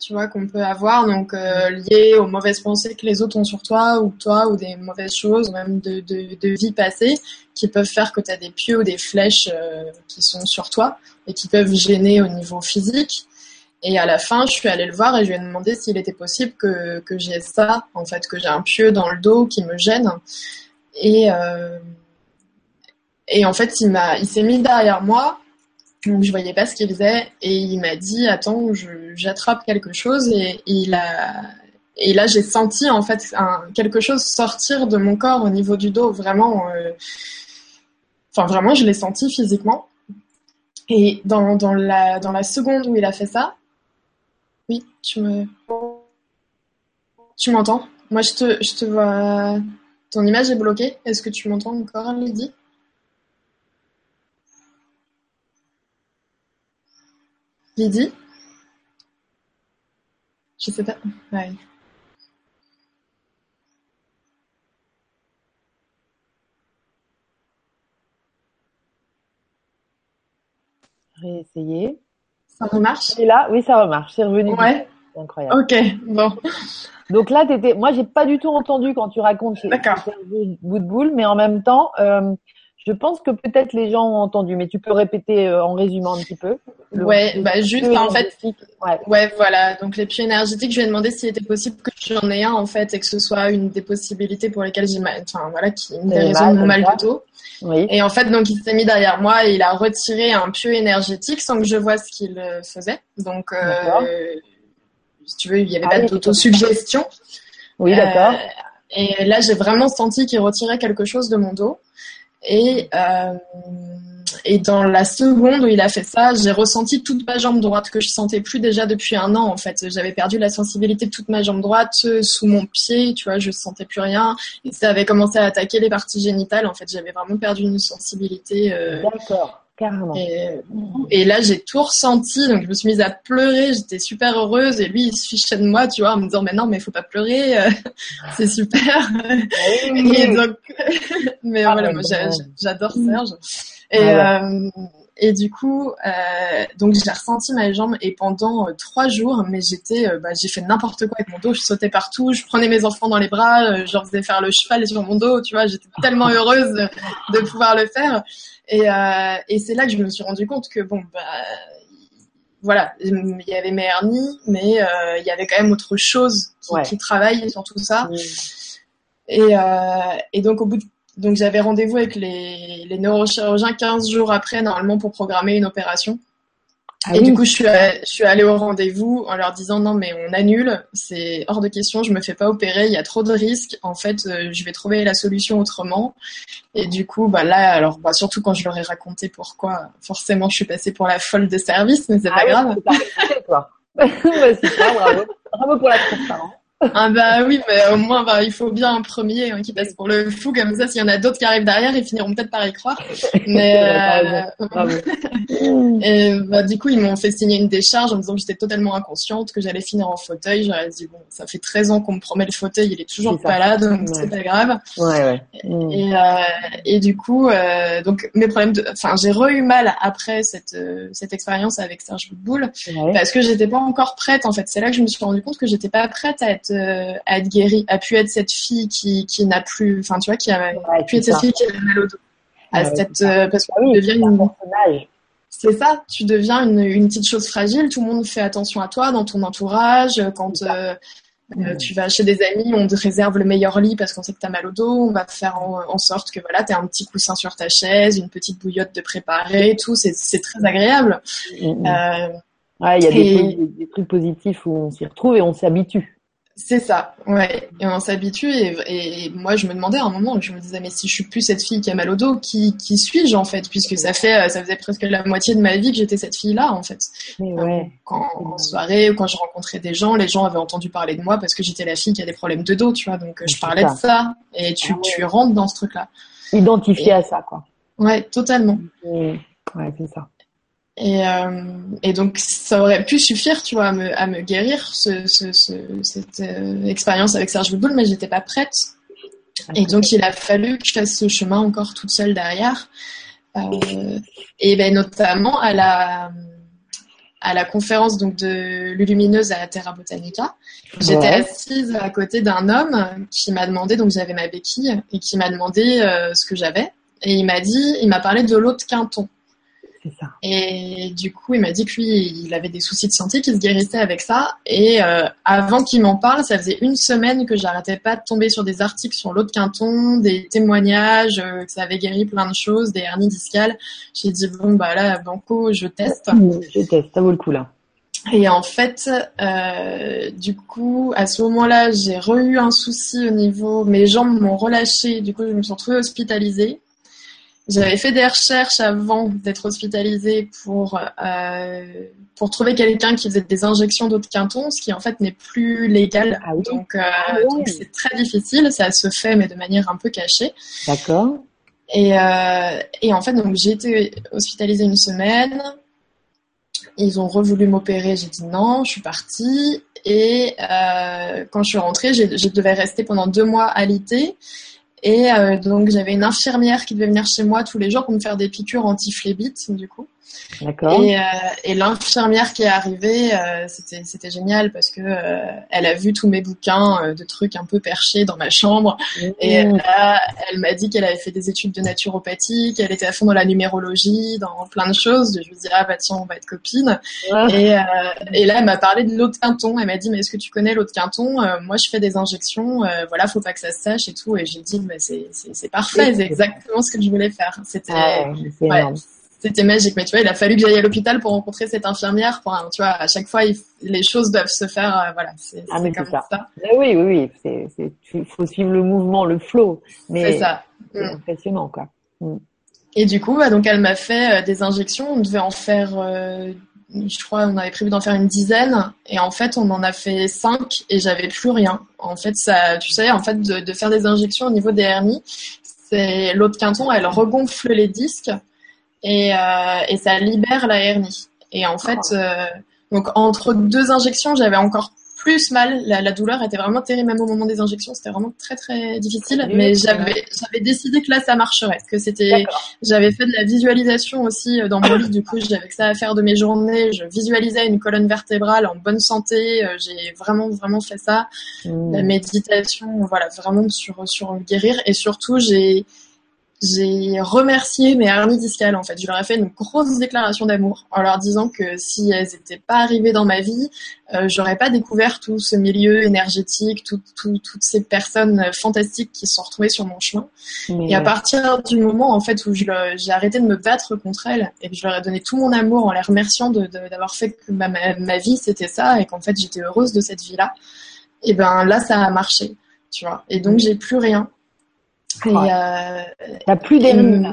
tu vois, qu'on peut avoir, donc euh, liées aux mauvaises pensées que les autres ont sur toi ou toi, ou des mauvaises choses, ou même de, de, de vie passée, qui peuvent faire que tu as des pieux ou des flèches qui sont sur toi et qui peuvent gêner au niveau physique. Et à la fin, je suis allée le voir et je lui ai demandé s'il était possible que, que j'ai ça, en fait, que j'ai un pieu dans le dos qui me gêne. Et, et en fait, il il s'est mis derrière moi. Donc je voyais pas ce qu'il faisait. Et il m'a dit attends j'attrape quelque chose. Et, il a et là j'ai senti en fait quelque chose sortir de mon corps au niveau du dos. Vraiment euh, enfin vraiment je l'ai senti physiquement. Et dans, dans la dans la seconde où il a fait ça oui tu me tu m'entends? Moi je te je te vois ton image est bloquée. Est-ce que tu m'entends encore Lydie? Lydie Je sais pas. Ouais. Réessayer. Ça remarche Et là, oui, ça remarche. C'est revenu. Ouais. Incroyable. Ok, bon. Donc là, étais... moi, j'ai pas du tout entendu quand tu racontes ce bout de boule, mais en même temps, euh, je pense que peut-être les gens ont entendu, mais tu peux répéter euh, en résumant un petit peu. ouais, bah juste en fait. Ouais. ouais. voilà. Donc les puits énergétiques, je lui ai demandé s'il était possible que j'en ai un en fait et que ce soit une des possibilités pour lesquelles j'ai mal, enfin voilà, qui une des raisons de mon mal dos. Oui. Et en fait, donc il s'est mis derrière moi et il a retiré un pieu énergétique sans que je vois ce qu'il euh, faisait. Donc, euh, si tu veux, il y avait ah pas d'autosuggestion. Oui, d'accord. et là, j'ai vraiment senti qu'il retirait quelque chose de mon dos. Et, euh, et dans la seconde où il a fait ça, j'ai ressenti toute ma jambe droite que je sentais plus déjà depuis un an en fait. J'avais perdu la sensibilité de toute ma jambe droite euh, sous mon pied, tu vois, je sentais plus rien. Et ça avait commencé à attaquer les parties génitales. En fait, j'avais vraiment perdu une sensibilité. Euh, D'accord. Et, là, j'ai tout ressenti, donc je me suis mise à pleurer, j'étais super heureuse, et lui, il se fichait de moi, tu vois, en me disant, mais non, mais il faut pas pleurer, euh, <laughs> c'est super. et donc, <laughs> mais ah, voilà, moi, j'adore Serge. Et, ah euh, et du coup, euh, donc j'ai ressenti ma jambe. Et pendant euh, trois jours, mais j'étais, euh, bah, j'ai fait n'importe quoi avec mon dos. Je sautais partout, je prenais mes enfants dans les bras, je leur faisais faire le cheval sur mon dos. Tu vois, j'étais tellement heureuse de, pouvoir le faire. Et, et c'est là que je me suis rendu compte que bon, bah, voilà, il y avait mes hernies, mais il y avait quand même autre chose qui, qui travaille sur tout ça. Et, et donc au bout de donc j'avais rendez-vous avec les, les, neurochirurgiens 15 jours après, normalement, pour programmer une opération. Ah et du coup, je suis, je suis allée au rendez-vous en leur disant non, mais on annule, c'est hors de question, je me fais pas opérer, il y a trop de risques. En fait, euh, je vais trouver la solution autrement. Et du coup, bah là, alors, bah, surtout quand je leur ai raconté pourquoi, forcément, je suis passée pour la folle de service, mais c'est ah pas grave. C'est pas, <laughs> bah, bravo. Bravo pour la transparence. Ah bah oui, mais au moins bah, il faut bien un premier hein, qui passe pour le fou comme ça. S'il y en a d'autres qui arrivent derrière, ils finiront peut-être par y croire. Mais <laughs> euh... <laughs> et bah, du coup ils m'ont fait signer une décharge en me disant que j'étais totalement inconsciente, que j'allais finir en fauteuil. J'aurais dit bon, ça fait 13 ans qu'on me promet le fauteuil, il est toujours pas là, donc c'est pas grave. Ouais, ouais. Et, euh, et du coup, euh, donc mes problèmes de, enfin j'ai re eu mal après cette euh, cette expérience avec Serge Boule parce que j'étais pas encore prête en fait. C'est là que je me suis rendu compte que j'étais pas prête à être euh, à être guérie, a pu être cette fille qui, qui n'a plus, enfin tu vois, qui a pu être cette fille qui a mal au dos. À cette, euh, parce que tu deviens une c'est ça, tu deviens une, une, petite chose fragile. Tout le monde fait attention à toi dans ton entourage. Quand euh, tu vas chez des amis, on te réserve le meilleur lit parce qu'on sait que tu as mal au dos. On va faire en, sorte que voilà, tu as un petit coussin sur ta chaise, une petite bouillotte de préparer, tout. C'est très agréable. il y a des, des, trucs positifs où on s'y retrouve et on s'habitue. C'est ça, ouais. Et on s'habitue. Et, moi, je me demandais à un moment, je me disais, mais si je suis plus cette fille qui a mal au dos, qui, qui suis-je en fait? Puisque ça fait, ça faisait presque la moitié de ma vie que j'étais cette fille-là en fait. Ouais. Quand, en soirée ou quand je rencontrais des gens, les gens avaient entendu parler de moi parce que j'étais la fille qui a des problèmes de dos, tu vois. Donc je parlais de ça. Et tu, ah tu rentres dans ce truc-là. Identifié à ça, quoi. Ouais, totalement. Ouais, c'est ça. Et, euh, et, donc, ça aurait pu suffire, tu vois, à me, à me guérir ce, ce, ce, cette euh, expérience avec Serge Boudboul, mais j'étais pas prête. Et donc, il a fallu que je fasse ce chemin encore toute seule derrière. Euh, et ben, notamment à la, à la conférence donc de Lulumineuse à la Terra Botanica. J'étais assise à côté d'un homme qui m'a demandé, donc j'avais ma béquille, et qui m'a demandé ce que j'avais. Et il m'a dit, il m'a parlé de l'eau de Quinton. Et du coup, il m'a dit que lui, il avait des soucis de santé, qu'il se guérissait avec ça. Et euh, avant qu'il m'en parle, ça faisait une semaine que j'arrêtais pas de tomber sur des articles sur l'eau de Quinton, des témoignages, euh, que ça avait guéri plein de choses, des hernies discales. J'ai dit bon bah là, banco, je teste. Je teste, ça vaut le coup là. Et en fait, euh, du coup, à ce moment-là, j'ai re-eu un souci au niveau, mes jambes m'ont relâché. Du coup, je me suis retrouvée hospitalisée. J'avais fait des recherches avant d'être hospitalisée pour euh, pour trouver quelqu'un qui faisait des injections d'eau de quinton, ce qui en fait n'est plus légal. Ah donc euh, ah c'est très difficile. Ça se fait mais de manière un peu cachée. D'accord. Et euh, et en fait donc j'ai été hospitalisée une semaine. Ils ont revoulu m'opérer, j'ai dit non, je suis partie. Et quand je suis rentrée, je devais rester pendant deux mois à l'IT. Et euh, donc j'avais une infirmière qui devait venir chez moi tous les jours pour me faire des piqûres anti-phlébites, du coup. Et, euh, et l'infirmière qui est arrivée, euh, c'était génial parce que euh, elle a vu tous mes bouquins de trucs un peu perchés dans ma chambre mmh. et là, elle m'a dit qu'elle avait fait des études de naturopathie, qu'elle était à fond dans la numérologie, dans plein de choses. Je lui ai dit ah bah tiens on va être copines. Et, et là elle m'a parlé de l'eau de Quinton. Elle m'a dit mais est-ce que tu connais l'eau de Quinton? Moi je fais des injections, voilà faut pas que ça se sache et tout. Et j'ai dit c'est c'est parfait, c'est exactement ce que je voulais faire. C'était ah ouais, c'était magique. Mais tu vois, il a fallu que j'aille à l'hôpital pour rencontrer cette infirmière. Pour, tu vois, à chaque fois, les choses doivent se faire. Euh, voilà, c'est ah, comme ça. oui, oui, oui. Il faut suivre le mouvement, le flow. C'est ça. C'est mm. impressionnant, quoi. Mm. Et du coup, bah, donc elle m'a fait euh, des injections. On devait en faire, euh, je crois, on avait prévu d'en faire une dizaine. Et en fait, on en a fait cinq et j'avais plus rien. En fait, ça, tu sais, en fait, de, de faire des injections au niveau des hernies, c'est l'autre quinton, elle regonfle les disques et, euh, et ça libère la hernie. Et en fait, euh, donc entre deux injections, j'avais encore plus mal. La, la, douleur était vraiment terrible, même au moment des injections, c'était vraiment très très difficile. mais j'avais j'avais décidé que là ça marcherait, que c'était. J'avais fait de la visualisation aussi euh, dans mon livre. Du coup, j'avais que ça à faire de mes journées. Je visualisais une colonne vertébrale en bonne santé. Euh, j'ai vraiment vraiment fait ça. Mmh. La méditation, voilà, vraiment sur sur guérir. Et surtout, j'ai j'ai remercié mes hernies discales en fait. Je leur ai fait une grosse déclaration d'amour en leur disant que si elles n'étaient pas arrivées dans ma vie, euh, j'aurais pas découvert tout ce milieu énergétique, tout, tout, toutes ces personnes fantastiques qui se sont retrouvées sur mon chemin. Et à partir du moment en fait où j'ai arrêté de me battre contre elles et que je leur ai donné tout mon amour en les remerciant d'avoir de, fait que ma, ma, vie c'était ça et qu'en fait j'étais heureuse de cette vie là, et ben là ça a marché, tu vois. Et donc j'ai plus rien et, euh, T'as plus d'hernie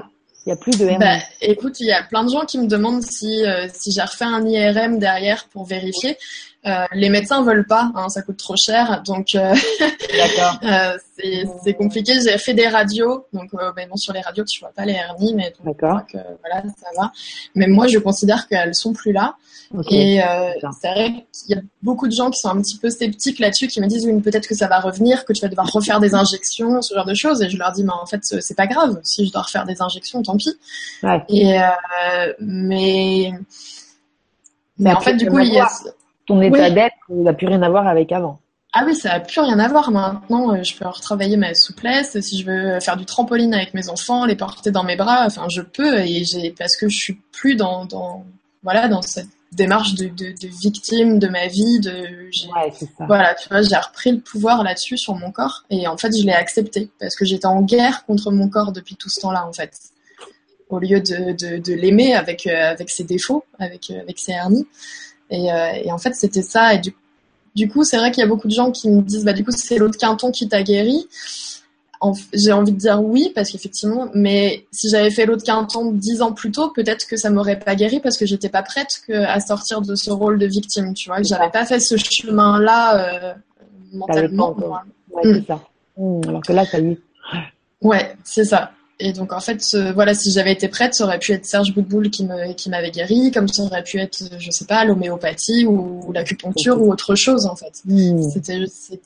Il y a plus de bah, écoute, il y a plein de gens qui me demandent si, euh, si j'ai refait un IRM derrière pour vérifier. Euh, les médecins veulent pas, hein, ça coûte trop cher, donc euh, <laughs> euh c'est compliqué. J'ai fait des radios, donc euh, bon, sur les radios tu vois pas les hernies, mais donc, que, voilà ça va. Mais moi je considère qu'elles sont plus là. Et c'est vrai qu'il y a beaucoup de gens qui sont un petit peu sceptiques là-dessus, qui me disent oui peut-être que ça va revenir, que tu vas devoir refaire des injections, ce genre de choses. Et je leur dis mais en fait c'est pas grave, si je dois refaire des injections, tant pis. Ouais. Et mais mais, en fait du coup il y a ton état d'être n'a plus rien à voir avec avant. Ah oui, ça n'a plus rien à voir maintenant. Euh, je peux retravailler ma souplesse. Si je veux faire du trampoline avec mes enfants, les porter dans mes bras, enfin, je peux. Et j'ai parce que je suis plus dans, dans voilà dans cette démarche de, de, de victime de ma vie. De ouais, ça. voilà, tu vois, j'ai repris le pouvoir là-dessus sur mon corps. Et en fait, je l'ai accepté parce que j'étais en guerre contre mon corps depuis tout ce temps-là, en fait. Au lieu de, de, de l'aimer avec euh, avec ses défauts, avec euh, avec ses hernies. Et, euh, et, en fait, c'était ça. Et du du coup, c'est vrai qu'il y a beaucoup de gens qui me disent, bah, du coup, c'est l'autre quinton qui t'a guéri. J'ai envie de dire oui, parce qu'effectivement, mais si j'avais fait l'autre quinton dix ans plus tôt, peut-être que ça m'aurait pas guéri parce que j'étais pas prête que, à sortir de ce rôle de victime, tu vois, que j'avais pas fait ce chemin-là, euh, mentalement. Ouais, c'est ça. Mm, alors que là, ça y est. Ouais, c'est ça. Et donc en fait, voilà, si j'avais été prête, ça aurait pu être Serge Boudboul qui me qui m'avait guéri, comme ça aurait pu être, je sais pas, l'homéopathie ou, l'acupuncture ou autre chose en fait. Hmm. C'était,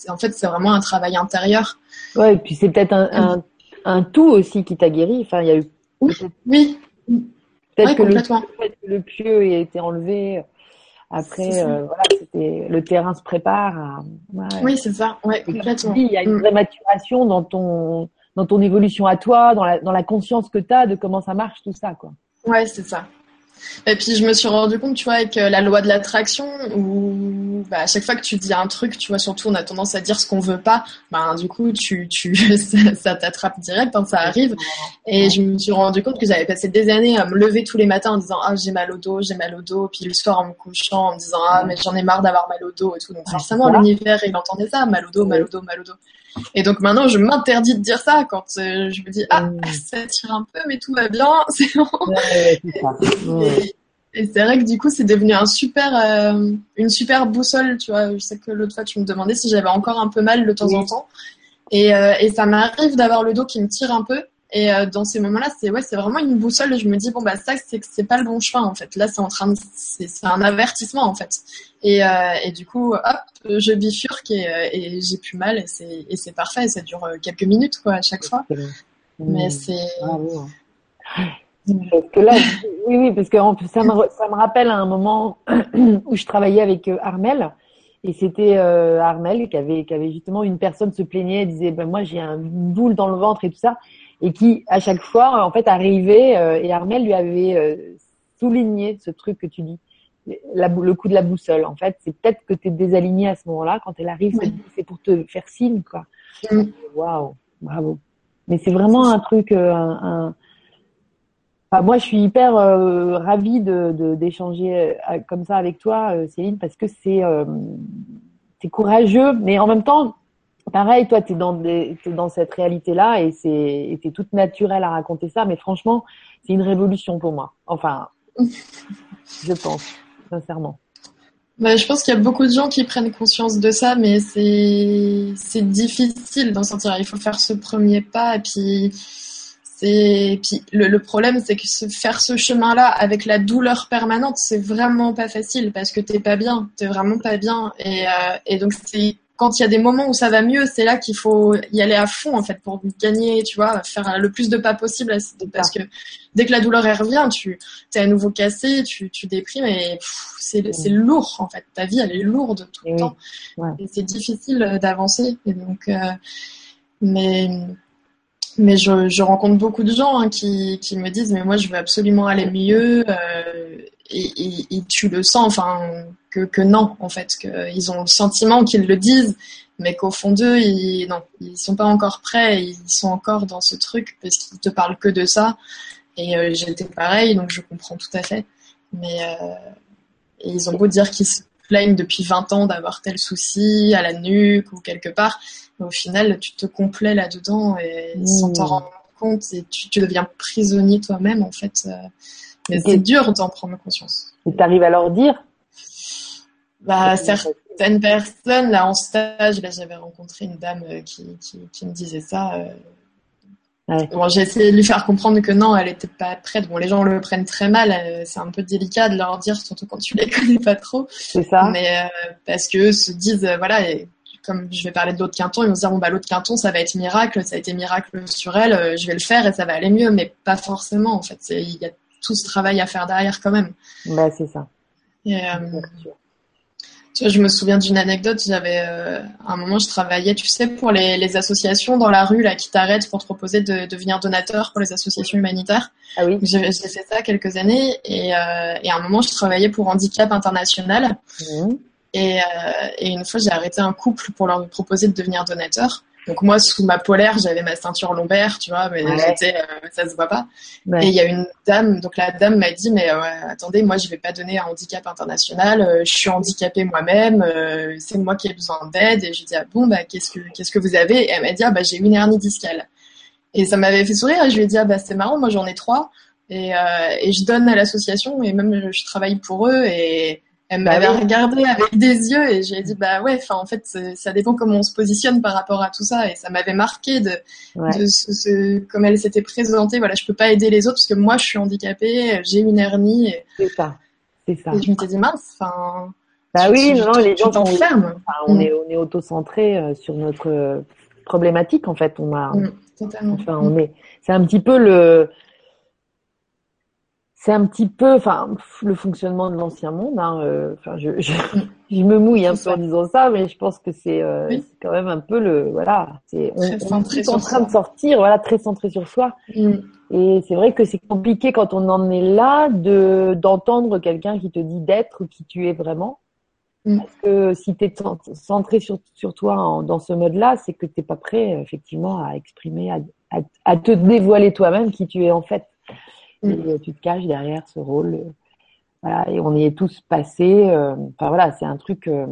en fait, c'est vraiment un travail intérieur. Ouais, et puis c'est peut-être un, un, un, tout aussi qui t'a guéri. Enfin, il y a eu. Oui. Oui. Peut-être que, le, le pieu a été enlevé. Après, euh, voilà, c'était le terrain se prépare. À, Oui, c'est ça. Ouais, complètement. Il y a une vraie maturation dans ton dans ton évolution à toi, dans la, dans la conscience que tu as de comment ça marche, tout ça, quoi. Ouais, c'est ça. Et puis je me suis rendu compte, tu vois, avec euh, la loi de l'attraction, où bah, à chaque fois que tu dis un truc, tu vois, surtout on a tendance à dire ce qu'on veut pas, ben du coup tu, tu <laughs> ça, t'attrape direct, quand hein, ça arrive. Et je me suis rendu compte que j'avais passé des années à me lever tous les matins en disant ah j'ai mal au dos, j'ai mal au dos, puis le soir en me couchant en me disant ah mais j'en ai marre d'avoir mal au dos et tout. Donc forcément l'univers il entendait ça, mal au dos, mal au dos, mal au dos. Et donc maintenant, je m'interdis de dire ça quand euh, je me dis ah mm. ça tire un peu, mais tout va bien, <laughs> c'est bon. et, c'est vrai que du coup, c'est devenu un super, euh, une super boussole, tu vois. Je sais que l'autre fois, tu me demandais si j'avais encore un peu mal de temps en temps. Et, euh, et ça m'arrive d'avoir le dos qui me tire un peu. Et euh, dans ces moments-là, c'est ouais, c'est vraiment une boussole. Je me dis bon bah ça c'est que c'est pas le bon chemin en fait. Là, c'est en train de c'est un avertissement en fait. Et, euh, et du coup, hop, je bifurque et, euh, et j'ai plus mal et c'est et c'est parfait. Ça dure quelques minutes quoi à chaque fois. Mais mmh. c'est parce que là, oui, oui, parce que ça me, ça me rappelle un moment <clears throat> où je travaillais avec Armel. Et c'était euh, Armel qui avait, qui avait justement une personne se plaignait, disait ben moi j'ai un boule dans le ventre et tout ça et qui à chaque fois en fait arrivait euh, et Armel lui avait euh, souligné ce truc que tu dis la, le coup de la boussole. En fait c'est peut-être que tu es désaligné à ce moment-là quand elle arrive c'est pour te faire signe quoi. Mm. waouh bravo. Mais c'est vraiment un truc euh, un, Enfin, moi je suis hyper ravie de d'échanger comme ça avec toi Céline parce que c'est c'est courageux mais en même temps pareil, toi, tu es dans, dans cette réalité-là et c'est toute naturelle à raconter ça, mais franchement, c'est une révolution pour moi. Enfin, <laughs> je pense, sincèrement. Bah, je pense qu'il y a beaucoup de gens qui prennent conscience de ça, mais c'est difficile d'en sortir. Il faut faire ce premier pas et puis puis le, problème c'est que se faire ce chemin-là avec la douleur permanente, c'est vraiment pas facile parce que t'es pas bien, t'es vraiment pas bien et, euh, et donc c'est quand il y a des moments où ça va mieux, c'est là qu'il faut y aller à fond en fait pour gagner, tu vois, faire le plus de pas possible parce que dès que la douleur revient, tu es à nouveau cassé, tu, tu déprimes et c'est lourd en fait. Ta vie elle est lourde tout le temps. Et c'est difficile d'avancer. Et donc, euh, mais mais je, je, rencontre beaucoup de gens hein, qui, qui me disent mais moi je veux absolument aller mieux euh, et, et, tu le sens enfin que, que non en fait qu'ils ont le sentiment qu'ils le disent mais qu'au fond d'eux ils non ils sont pas encore prêts ils sont encore dans ce truc parce qu'ils te parlent que de ça et euh, j'étais pareil donc je comprends tout à fait mais euh, ils ont beau dire qu'ils se plaignent depuis 20 ans d'avoir tel souci à la nuque ou quelque part au final, tu te complais là-dedans et sans t'en mmh. rendre compte, et tu, deviens prisonnier toi-même, en fait. Euh. Mais c'est dur d'en prendre conscience. Et tu arrives à leur dire bah, certaines personnes, là, en stage, là, j'avais rencontré une dame euh, qui, qui, me disait ça. Euh. Bon, j'ai essayé de lui faire comprendre que non, elle était pas prête. Bon, les gens le prennent très mal. C'est un peu délicat de leur dire, surtout quand tu <laughs> les connais pas trop. C'est ça. Mais parce que se disent, voilà, comme je vais parler de l'autre quinton, ils vont se dire bon bah l'autre quinton ça va être miracle, ça a été miracle sur elle, euh, je vais le faire et ça va aller mieux, mais pas forcément en fait. Il y a tout ce travail à faire derrière quand même. Bah c'est ça. Euh, tu vois, je me souviens d'une anecdote. J'avais euh, un moment, je travaillais, tu sais, pour les, associations dans la rue là qui t'arrêtent pour te proposer de, devenir donateur pour les associations humanitaires. Ah oui. J'ai fait ça quelques années et, à un moment, je travaillais pour Handicap International. Mmh. Et, euh, et une fois, j'ai arrêté un couple pour leur proposer de devenir donateur. Donc moi, sous ma polaire, j'avais ma ceinture lombaire, tu vois, mais j'étais, euh, ça se voit pas. Et il y a une dame, donc la dame m'a dit, mais euh, attendez, moi, je vais pas donner un handicap international. Euh, je suis handicapée moi-même. c'est moi qui ai besoin d'aide. Et je dis, ah bon, bah qu'est-ce que qu'est-ce que vous avez? Et elle m'a dit, ah, bah j'ai une hernie discale. Et ça m'avait fait sourire. Et je lui ai dit, ah bah c'est marrant, moi j'en ai trois. Et, et je donne à l'association et même je travaille pour eux et elle m'avait regardé avec des yeux et j'ai dit bah ouais, enfin en fait ça dépend comment on se positionne par rapport à tout ça et ça m'avait marqué de, de ce, comme elle s'était présentée. Voilà, je peux pas aider les autres parce que moi je suis handicapée, j'ai une hernie. C'est ça, c'est ça. Et je m'étais dit mince, enfin. Bah oui, non, les gens t'enferment. on mm. est on est auto-centré euh, sur notre euh, problématique en fait. On a, mm, totalement. enfin on est, c'est un petit peu le c'est un petit peu, enfin, le fonctionnement de l'ancien monde. Hein, euh, enfin, je, je, <laughs> je, me mouille un peu en disant ça, mais je pense que c'est euh, quand même un peu le, voilà, c'est on, on, est en train de sortir, voilà, très centré sur soi. Mm. Et c'est vrai que c'est compliqué quand on en est là de d'entendre quelqu'un qui te dit d'être qui tu es vraiment. Mm. Parce que si tu es centré sur, sur toi dans ce mode-là, c'est que tu pas prêt effectivement à exprimer, à, à, à te dévoiler toi-même qui tu es en fait. Mm. Tu te caches derrière ce rôle. Euh, voilà, et on y est tous passés. Euh, enfin voilà, c'est un truc euh,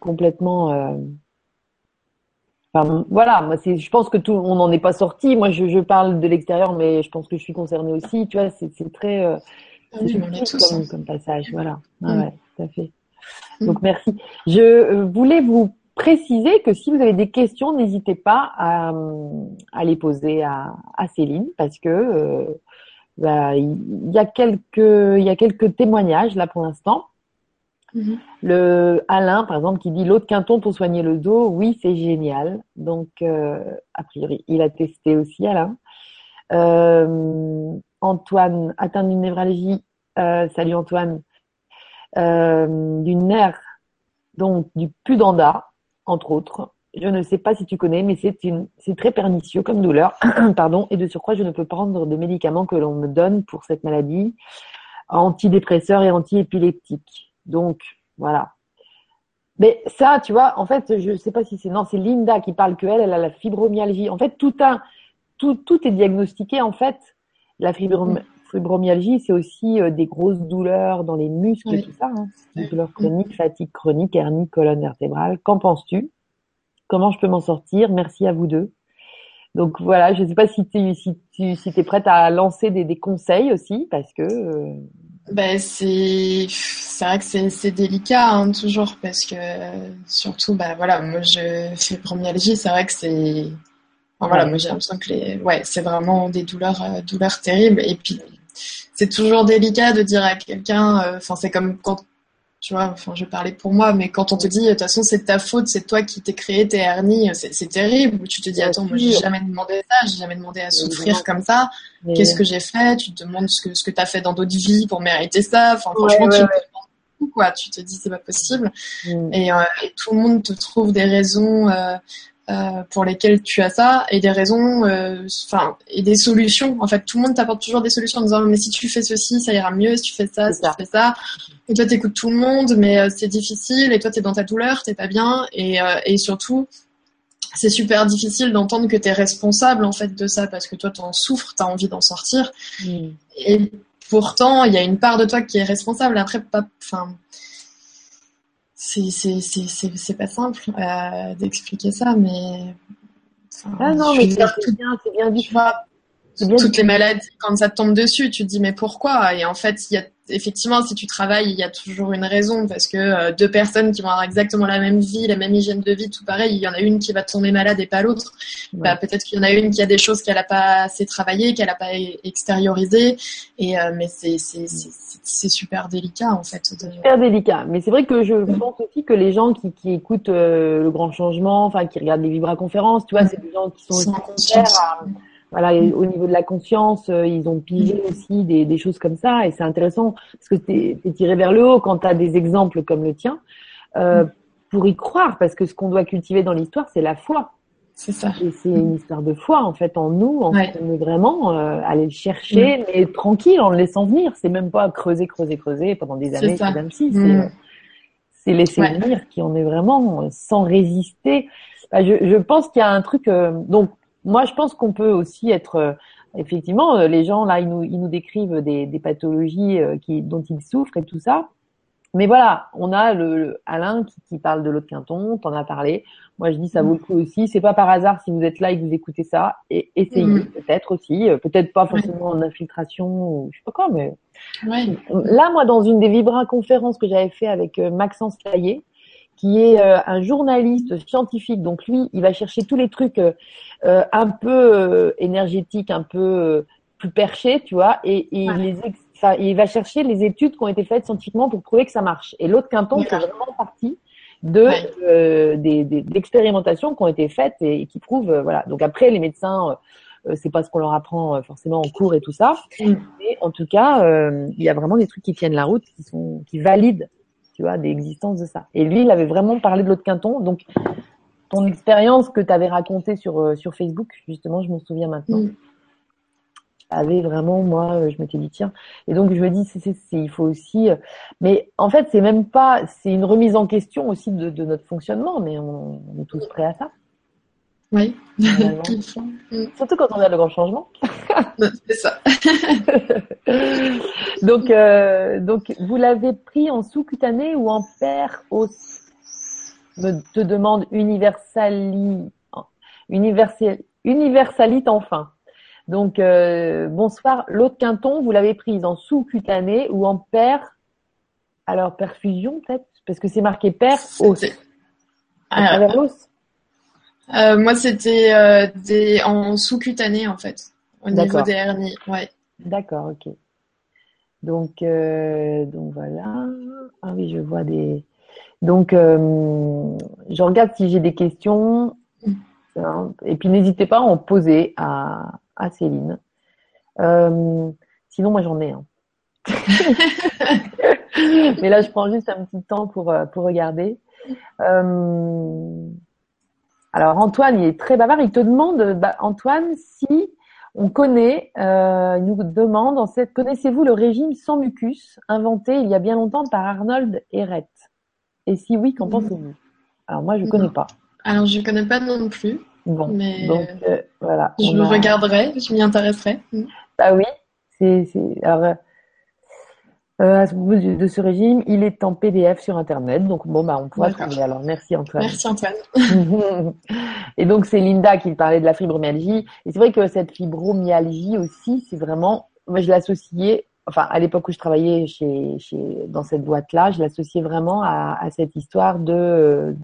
complètement. Enfin, voilà, moi c'est, je pense que tout, on n'en est pas sorti. Moi, je, je parle de l'extérieur, mais je pense que je suis concernée aussi. Tu vois, c'est, c'est très, euh, ah oui, comme, hein. comme, passage. Voilà, ah, mm. ouais, tout à fait. Mm. Donc merci. Je voulais vous préciser que si vous avez des questions, n'hésitez pas à, à les poser à, à Céline parce que bah, il y a quelques il y a quelques témoignages là pour l'instant. Mm-hmm. Le Alain, par exemple, qui dit l'autre quinton pour soigner le dos, oui, c'est génial. Donc, euh, a priori, il a testé aussi, Alain. Euh, Antoine, atteint d'une névralgie, euh, salut Antoine, euh, d'une nerf, donc du pudenda, entre autres. Je ne sais pas si tu connais, mais c'est une, c'est très pernicieux comme douleur, <clears throat> pardon. Et de surcroît, je ne peux prendre de médicaments que l'on me donne pour cette maladie, antidépresseurs et antiépileptiques. Donc, voilà. Mais ça, tu vois, en fait, je ne sais pas si c'est non, c'est Linda qui parle que elle, elle a la fibromyalgie. En fait, tout un, tout, tout est diagnostiqué. En fait, la fibromyalgie, c'est aussi euh, des grosses douleurs dans les muscles, et tout ça. Hein. Des douleurs chroniques, fatigue chronique, hernie, colonne vertébrale. Qu'en penses-tu? Comment je peux m'en sortir. Merci à vous deux. Donc voilà, je ne sais pas si tu si tu si es prête à lancer des, des conseils aussi parce que euh... ben c'est c'est vrai que c'est c'est délicat hein, toujours parce que surtout bah voilà, moi je fais fibromyalgie, c'est vrai que c'est enfin, voilà, moi j'ai l'impression que les ouais, c'est vraiment des douleurs euh, douleurs terribles. Et puis c'est toujours délicat de dire à quelqu'un euh, enfin c'est comme quand tu vois, enfin, je parlais pour moi, mais quand on te dit, de toute façon, c'est de ta faute, c'est toi qui t'es créé tes hernies, c'est terrible. Tu te dis, attends, moi, j'ai jamais demandé ça, j'ai jamais demandé à souffrir comme ça. Qu'est-ce que j'ai fait? Tu te demandes ce que, ce que t'as fait dans d'autres vies pour mériter ça. Enfin, franchement, tu te demandes tout, quoi. Tu te dis, c'est pas possible. Mm. Et, euh, et, tout le monde te trouve des raisons, euh, euh, pour lesquelles tu as ça et des raisons, euh, enfin et des solutions. En fait, tout le monde t'apporte toujours des solutions en disant mais si tu fais ceci, ça ira mieux. Si tu fais ça, si tu fais ça. Et toi, t'écoutes tout le monde, mais euh, c'est difficile. Et toi, t'es dans ta douleur, t'es pas bien. Et, et surtout, c'est super difficile d'entendre que t'es responsable en fait de ça parce que toi, t'en souffres, t'as envie d'en sortir. Mm. Et pourtant, il y a une part de toi qui est responsable. Après, pas, enfin c'est pas simple euh, d'expliquer ça, mais. ah non, mais c'est bien, c'est bien du Toutes les maladies, quand ça tombe dessus, tu te dis mais pourquoi? Et en fait, il y a effectivement, si tu travailles, il y a toujours une raison parce que euh, deux personnes qui vont avoir exactement la même vie, la même hygiène de vie, tout pareil, il y en a une qui va tomber malade et pas l'autre. Bah, peut-être qu'il y en a une qui a des choses qu'elle n'a pas assez travaillé, qu'elle n'a pas extériorisé. Et euh, mais c'est c'est super délicat en fait. Super délicat. Mais c'est vrai que je pense aussi que les gens qui, qui écoutent euh, le grand changement, enfin qui regardent les Vibra conférences, tu vois, c'est des gens qui sont aussi voilà, au niveau de la conscience, euh, ils ont pigé aussi des, des, choses comme ça, et c'est intéressant parce que tu es, tiré vers le haut quand tu as des exemples comme le tien, euh, pour y croire, parce que ce qu'on doit cultiver dans l'histoire, c'est la foi. C'est ça. Et c'est une histoire de foi en fait en nous, en fait, on est vraiment euh, aller le chercher, mais tranquille, en le laissant venir. C'est même pas creuser, creuser, creuser pendant des années, même si c'est mm. laisser venir qui en est vraiment sans résister bah, je, je, pense qu'il y a un truc. Euh, donc, moi, je pense qu'on peut aussi être. Euh, effectivement, euh, les gens là, ils nous, ils nous décrivent des, des pathologies qui, dont ils souffrent et tout ça. Mais voilà, on a le, Alain qui, qui, parle de l'autre quinton, t'en as parlé. Moi, je dis ça vaut le coup aussi. C'est pas par hasard si vous êtes là et que vous écoutez ça. Et essayez mm. peut-être aussi, peut-être pas forcément en infiltration ou je sais pas quoi, mais ouais. là, moi, dans une des Vibra conférences que j'avais fait avec Maxence Taillé, qui est euh, un journaliste scientifique. Donc lui, il va chercher tous les trucs euh, euh un peu euh, énergétiques, un peu plus perchés, tu vois, et, et il, les il va chercher les études qui ont été faites scientifiquement pour prouver que ça marche. Et l'autre quinton, c'est vraiment partie de des, des, d'expérimentations qui ont été faites et, qui prouvent, voilà. Donc après, les médecins c'est pas ce qu'on leur apprend forcément en cours et tout ça. Mm. Mais en tout cas, il y a vraiment des trucs qui tiennent la route, qui sont, qui valident tu vois, des existences de ça. Et lui, il avait vraiment parlé de l'autre quinton. Donc, ton expérience que tu avais racontée sur, euh, sur Facebook, justement, je m'en souviens maintenant. Mm. Avait vraiment, moi, euh, je m'étais dit, tiens. Et donc, je me dis, c'est, il faut aussi. Euh, mais en fait, c'est même pas. C'est une remise en question aussi de, de notre fonctionnement, mais on, on est tous prêts à ça. Oui. <laughs> Surtout quand on a le grand changement. <laughs> C'est ça. <laughs> donc, euh, donc, vous l'avez pris en sous-cutané ou en paire os Me te demande universali, universal, universalite enfin. Donc, euh, bonsoir. L'autre quinton, vous l'avez prise en sous-cutané ou en paire? Alors, perfusion peut-être? Parce que c'est marqué paire os. À travers l'os? Euh, moi, c'était euh, des en sous-cutané en fait, au niveau des hernies. Ouais. D'accord, ok. Donc, euh, donc voilà. Ah oui, je vois des. Donc, je regarde si j'ai des questions. Mm. Hein. Et puis, n'hésitez pas à en poser à, à Céline. sinon, moi, j'en ai un. <laughs> <laughs> Mais là, je prends juste un petit temps pour, pour regarder. Alors Antoine, il est très bavard. Il te demande, bah, Antoine, si on connaît, euh, il nous demande, en cette, connaissez-vous le régime sans mucus inventé il y a bien longtemps par Arnold Ehret Et si oui, qu'en pensez-vous? Alors moi, je ne connais pas. Alors je ne connais pas non plus. Bon, mais donc euh, voilà. Je le regarderai, je m'y intéresserai. Ah oui, c'est, alors euh, à propos de ce régime, il est en PDF sur Internet. Donc, bon, bah, on pourra trouver. Alors, merci Antoine. Merci Antoine. <laughs> et donc, c'est Linda qui parlait de la fibromyalgie. Et c'est vrai que cette fibromyalgie aussi, c'est vraiment, moi, je l'associais, enfin, à l'époque où je travaillais chez, chez, dans cette boîte-là, je l'associais vraiment à, à, cette histoire de,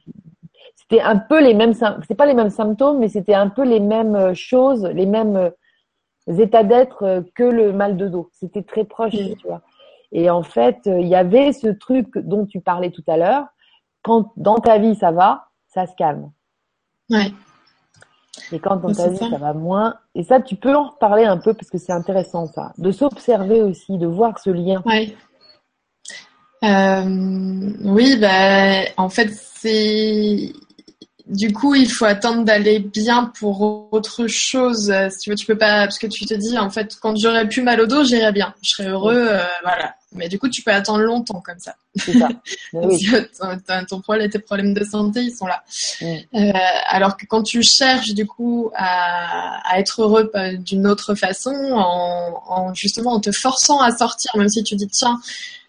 c'était un peu les mêmes, c'est pas les mêmes symptômes, mais c'était un peu les mêmes choses, les mêmes états d'être que le mal de dos. C'était très proche, tu vois. Et en fait, euh, il y avait ce truc dont tu parlais tout à l'heure. Quand dans ta vie ça va, ça se calme. Ouais. Et quand dans ta vie ça. va moins, et ça tu peux en reparler un peu parce que c'est intéressant ça, de s'observer aussi, de voir ce lien. Ouais. Euh, oui, bah, en fait, c'est du coup, il faut attendre d'aller bien pour autre chose. Si tu veux, tu peux pas, parce que tu te dis, en fait, quand j'aurais plus mal au dos, j'irais bien. Je serais heureux, euh, voilà. Mais du coup, tu peux attendre longtemps comme ça. C'est ça. <laughs> oui. ton problème, tes problèmes de santé, ils sont là. Euh, alors que quand tu cherches, du coup, à, à être heureux d'une autre façon, en, en, justement en te forçant à sortir, même si tu dis, tiens,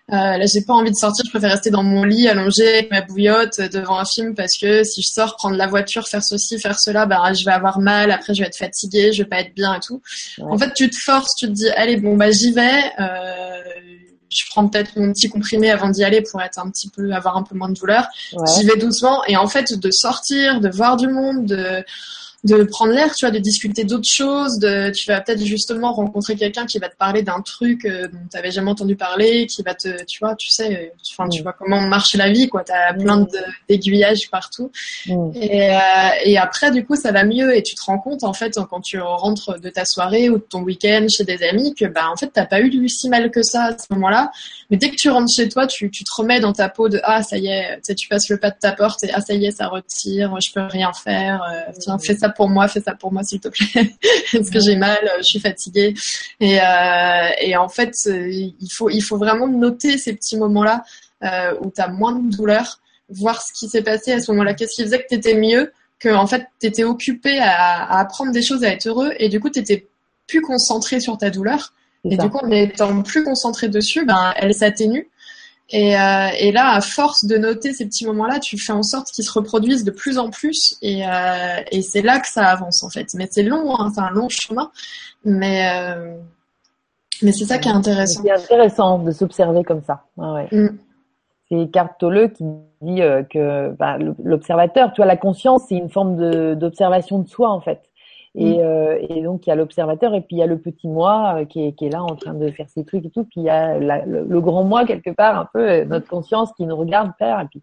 euh, là, j'ai pas envie de sortir, je préfère rester dans mon lit, allongé avec ma bouillotte euh, devant un film parce que si je sors, prendre la voiture, faire ceci, faire cela, bah, je vais avoir mal, après je vais être fatiguée, je vais pas être bien et tout. En fait, tu te forces, tu te dis, allez, bon, bah, j'y vais, euh, je prends peut-être mon petit comprimé avant d'y aller pour être un petit peu, avoir un peu moins de douleur. J'y vais doucement et en fait, de sortir, de voir du monde, de, de prendre l'air, tu vois, de discuter d'autres choses, de, tu vas peut-être justement rencontrer quelqu'un qui va te parler d'un truc euh, dont tu n'avais jamais entendu parler, qui va te, tu vois, tu sais, enfin, tu vois comment marche la vie, quoi, tu as plein d'aiguillages partout. Et, euh, et après, du coup, ça va mieux et tu te rends compte, en fait, quand tu rentres de ta soirée ou de ton week-end chez des amis, que, bah, en fait, t'as pas eu si mal que ça à ce moment-là. Mais dès que tu rentres chez toi, tu, tu te remets dans ta peau de, ah, ça y est, tu sais, tu passes le pas de ta porte et, ah, ça y est, ça retire, je peux rien faire, euh, tiens, fais ça pour moi, fais ça pour moi s'il te plaît, <laughs> parce que j'ai mal, je suis fatiguée. Et, euh, et en fait, il faut, il faut vraiment noter ces petits moments-là euh, où tu as moins de douleur, voir ce qui s'est passé à ce moment-là, qu'est-ce qui faisait que tu étais mieux que en fait tu étais occupé à, apprendre des choses, à être heureux, et du coup tu étais plus concentré sur ta douleur. Et du coup, en étant plus concentré dessus, ben, elle s'atténue. Et, euh, et, là, à force de noter ces petits moments-là, tu fais en sorte qu'ils se reproduisent de plus en plus. Et, euh, et c'est là que ça avance, en fait. Mais c'est long, hein, c'est un long chemin. Mais, euh, mais c'est ça qui est intéressant. C'est intéressant de s'observer comme ça. ouais. Mm. C'est Cartoleux qui dit euh, que bah, l'observateur, tu vois, la conscience, c'est une forme d'observation de, de soi, en fait. Et, mm. euh, et, donc il y a l'observateur et puis il y a le petit moi euh, qui, est, qui, est, là en train de faire ses trucs et tout. Puis il y a le, grand moi quelque part, un peu euh, notre conscience qui nous regarde faire. Et puis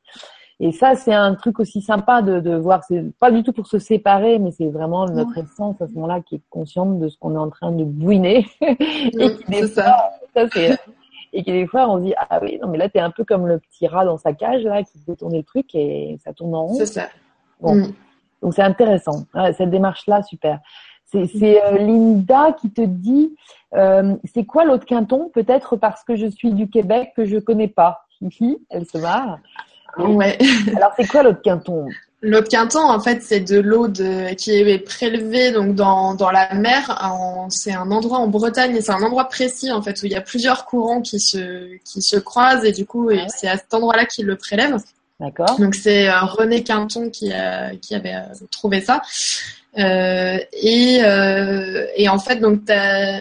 et ça c'est un truc aussi sympa de, de voir. C'est pas du tout pour se séparer, mais c'est vraiment notre essence à ce moment-là qui est consciente de ce qu'on est en train de bouiner. <laughs> et qui des fois, ça, ça et qui des fois on se dit ah oui non mais là t'es un peu comme le petit rat dans sa cage là qui fait tourner le truc et ça tourne en rond. C'est ça. Bon. Mm. Donc c'est intéressant, cette démarche-là, super. C'est euh, Linda qui te dit, euh, c'est quoi l'autre quinton? Peut-être parce que je suis du Québec que je connais pas. Elle se marre. Ouais. <laughs> Alors c'est quoi l'autre quinton? L'autre quinton, en fait, c'est de l'eau qui est prélevée donc dans, dans la mer. C'est un endroit en Bretagne et c'est un endroit précis en fait où il y a plusieurs courants qui se qui se croisent et du coup c'est à cet endroit-là qu'ils le prélèvent. D'accord. Donc c'est euh, René Quinton qui, a, qui avait euh, trouvé ça. Euh, et, euh, et en fait, donc t'as,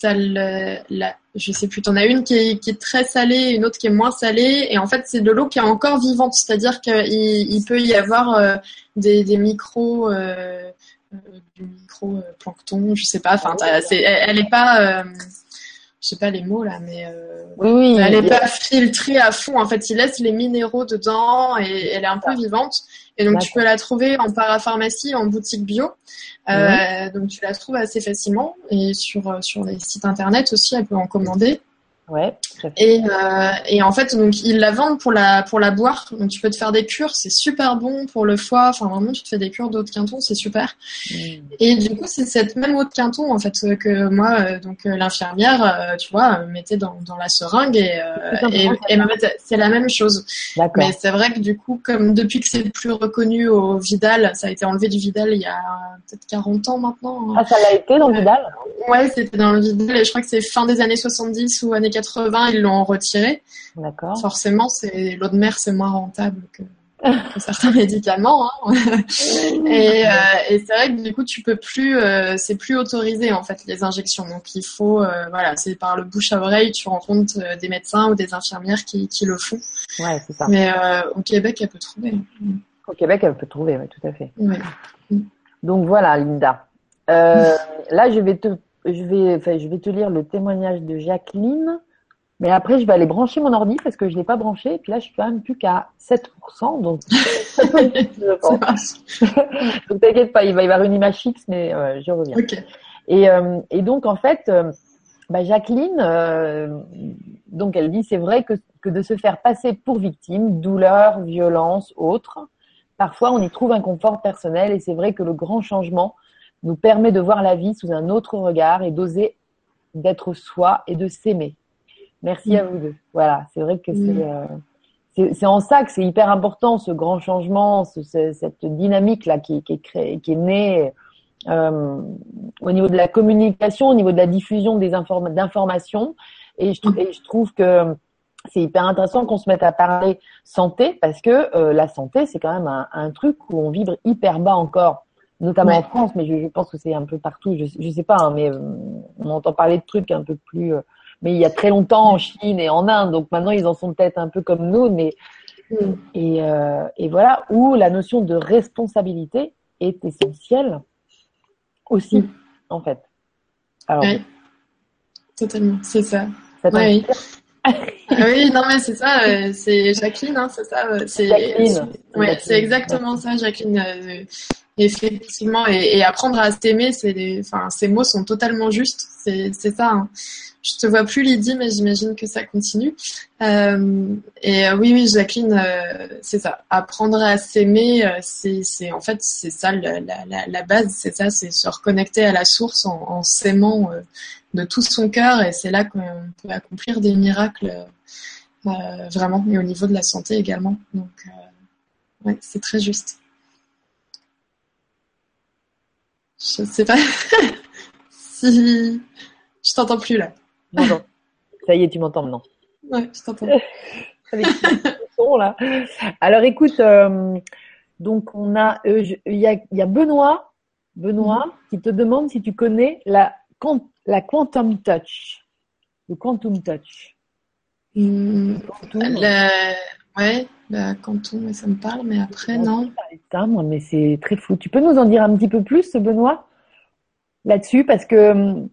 t'as le, la, je sais plus, t'en as une qui est, qui est très salée, une autre qui est moins salée, et en fait c'est de l'eau qui est encore vivante, c'est-à-dire qu'il il peut y avoir euh, des, des micros, euh, du micro plancton, je sais pas, enfin, c'est, elle, elle est pas je sais pas les mots là, mais euh, oui, elle n'est pas filtrée à fond. En fait, il laisse les minéraux dedans et elle est un peu vivante. Et donc, tu peux la trouver en parapharmacie, en boutique bio. Euh, donc, tu la trouves assez facilement. Et sur, euh, sur les sites internet aussi, elle peut en commander. Ouais. Et, euh, et en fait, donc ils la vendent pour la pour la boire. Donc tu peux te faire des cures, c'est super bon pour le foie. Enfin vraiment, tu te fais des cures d'eau de quinton, c'est super. Mm. Et du coup, c'est cette même eau de quinton en fait que moi, euh, donc euh, l'infirmière, tu vois, mettait dans, dans la seringue et et, et c'est la même chose. Mais c'est vrai que du coup, comme depuis que c'est plus reconnu au Vidal, ça a été enlevé du Vidal il y a peut-être 40 ans maintenant. Hein. Ah, ça l'a été dans le Vidal? Ouais, c'était dans le Vidal et je crois que c'est fin des années 70 ou années 80, ils l'ont retiré. D'accord. Forcément, c'est l'eau de mer, c'est moins rentable que, <laughs> certains médicaments. Hein. et, euh, et c'est vrai que du coup, tu peux plus, euh, c'est plus autorisé en fait les injections. Donc il faut, euh, voilà, c'est par le bouche à oreille, tu rencontres des médecins ou des infirmières qui, qui le font. Ouais, c'est ça. Mais au Québec, elle peut trouver. Au Québec, elle peut trouver, oui, tout à fait. Donc voilà, Linda. là, je vais te, je vais, je vais te lire le témoignage de Jacqueline. Mais après, je vais aller brancher mon ordi parce que je ne l'ai pas branché. Et puis là, je suis quand même plus qu'à 7%. Donc, <laughs> <laughs> donc t'inquiète pas, il va y avoir une image fixe, mais euh, je reviens. Et, euh, et, donc, en fait, euh, bah, Jacqueline, donc elle dit, c'est vrai que, que de se faire passer pour victime, douleur, violence, autre, parfois on y trouve un confort personnel. Et c'est vrai que le grand changement nous permet de voir la vie sous un autre regard et d'oser d'être soi et de s'aimer. Merci à vous deux. Voilà, c'est vrai que euh, c'est c'est en ça que c'est hyper important ce grand changement, ce, cette dynamique là qui, qui est créée, qui est née euh, au niveau de la communication, au niveau de la diffusion des d'informations. Et je, et je trouve que c'est hyper intéressant qu'on se mette à parler santé parce que euh, la santé c'est quand même un, un, truc où on vibre hyper bas encore, notamment en France, mais je, je pense que c'est un peu partout. Je, je sais pas, hein, mais euh, on entend parler de trucs un peu plus mais il y a très longtemps en Chine et en Inde. Donc maintenant, ils en sont peut-être un peu comme nous, mais mm. et, euh, et, voilà où la notion de responsabilité est essentielle aussi, mm. en fait. Alors, oui, totalement, c'est ça. oui. <laughs> Oui, non mais c'est ça, euh, c'est Jacqueline, hein, c'est ça, euh, c'est ouais, exactement ça, Jacqueline. Euh, effectivement, et, et, apprendre à s'aimer, c'est, enfin, ces mots sont totalement justes, c'est ça. Hein. Je te vois plus Lydie, mais j'imagine que ça continue. Euh, et euh, oui, oui, Jacqueline, euh, c'est ça. Apprendre à s'aimer, euh, c'est, en fait, c'est ça la, la, la base, c'est ça, c'est se reconnecter à la source en, en s'aimant de tout son cœur, et c'est là qu'on peut accomplir des miracles vraiment, et au niveau de la santé également. Donc, ouais, c'est très juste. Je sais pas <laughs> si je t'entends plus là. Non, non. Ça y est, tu m'entends maintenant. Ouais, je t'entends. <laughs> Avec son, là. Alors écoute, euh, donc on a, euh, il y, a, y a Benoît, Benoît, mm-hmm. qui te demande si tu connais la, la Quantum Touch. Le Quantum Touch. Mm, Ouais, la Quantum, ça me parle, mais après, non. Ça, moi, mais c'est très fou. Tu peux nous en dire un petit peu plus, Benoît, là-dessus, parce que hum,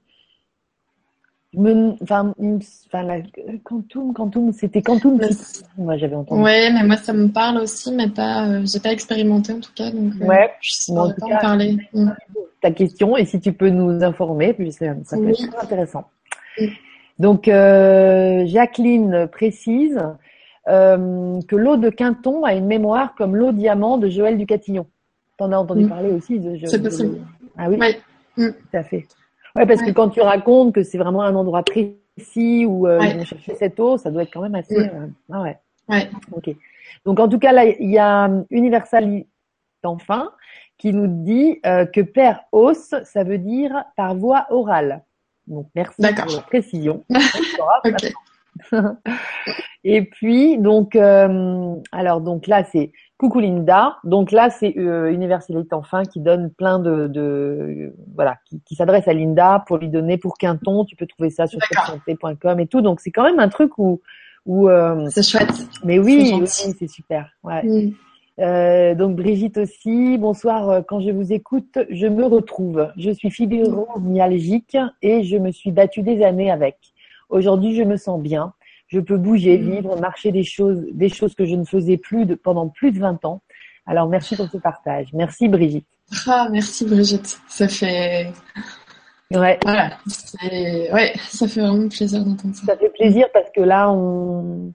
enfin, la Quantum, Quantum, c'était Quantum. Moi, j'avais entendu. Ouais, mais moi, ça me parle aussi, mais pas, euh, j'ai pas expérimenté en tout cas, donc. Euh, ouais. je pas en, parler. Mm. Ta question et si tu peux nous informer, puis ça, ça peut être très intéressant. Donc, euh, Jacqueline précise que l'eau de Quinton a une mémoire comme l'eau diamant de Joël Ducatillon. T'en as entendu mm. parler aussi de Joël. C'est possible. Ah oui. Ouais. Mm. Tout à fait. Ouais, parce que quand tu racontes que c'est vraiment un endroit précis où euh, ils vont chercher cette eau, ça doit être quand même assez. Mm. Euh, ah ouais. Ouais. Ok. Donc en tout cas là, il y a Universal enfin qui nous dit euh, que père os, ça veut dire par voie orale. Donc merci pour la précision. <laughs> <laughs> Et puis donc euh, alors donc là c'est Coucou Linda. Donc là, c'est euh, Universalite Enfin qui donne plein de, de voilà, qui, qui s'adresse à Linda pour lui donner pour Quinton. Tu peux trouver ça sur santé.com et tout. Donc c'est quand même un truc où où euh, c'est chouette. Mais oui, oui c'est super. Ouais. Mm. Euh, donc Brigitte aussi. Bonsoir. Euh, quand je vous écoute, je me retrouve. Je suis fibromyalgique et je me suis battue des années avec. Aujourd'hui, je me sens bien je peux bouger, mm. vivre, marcher des choses, des choses que je ne faisais plus de, pendant plus de 20 ans. Alors merci pour ce partage. Merci Brigitte. Ah, merci Brigitte. Ça fait. Ouais. Voilà. Ouais, ça fait vraiment plaisir d'entendre ça. Ça fait plaisir parce que là, on.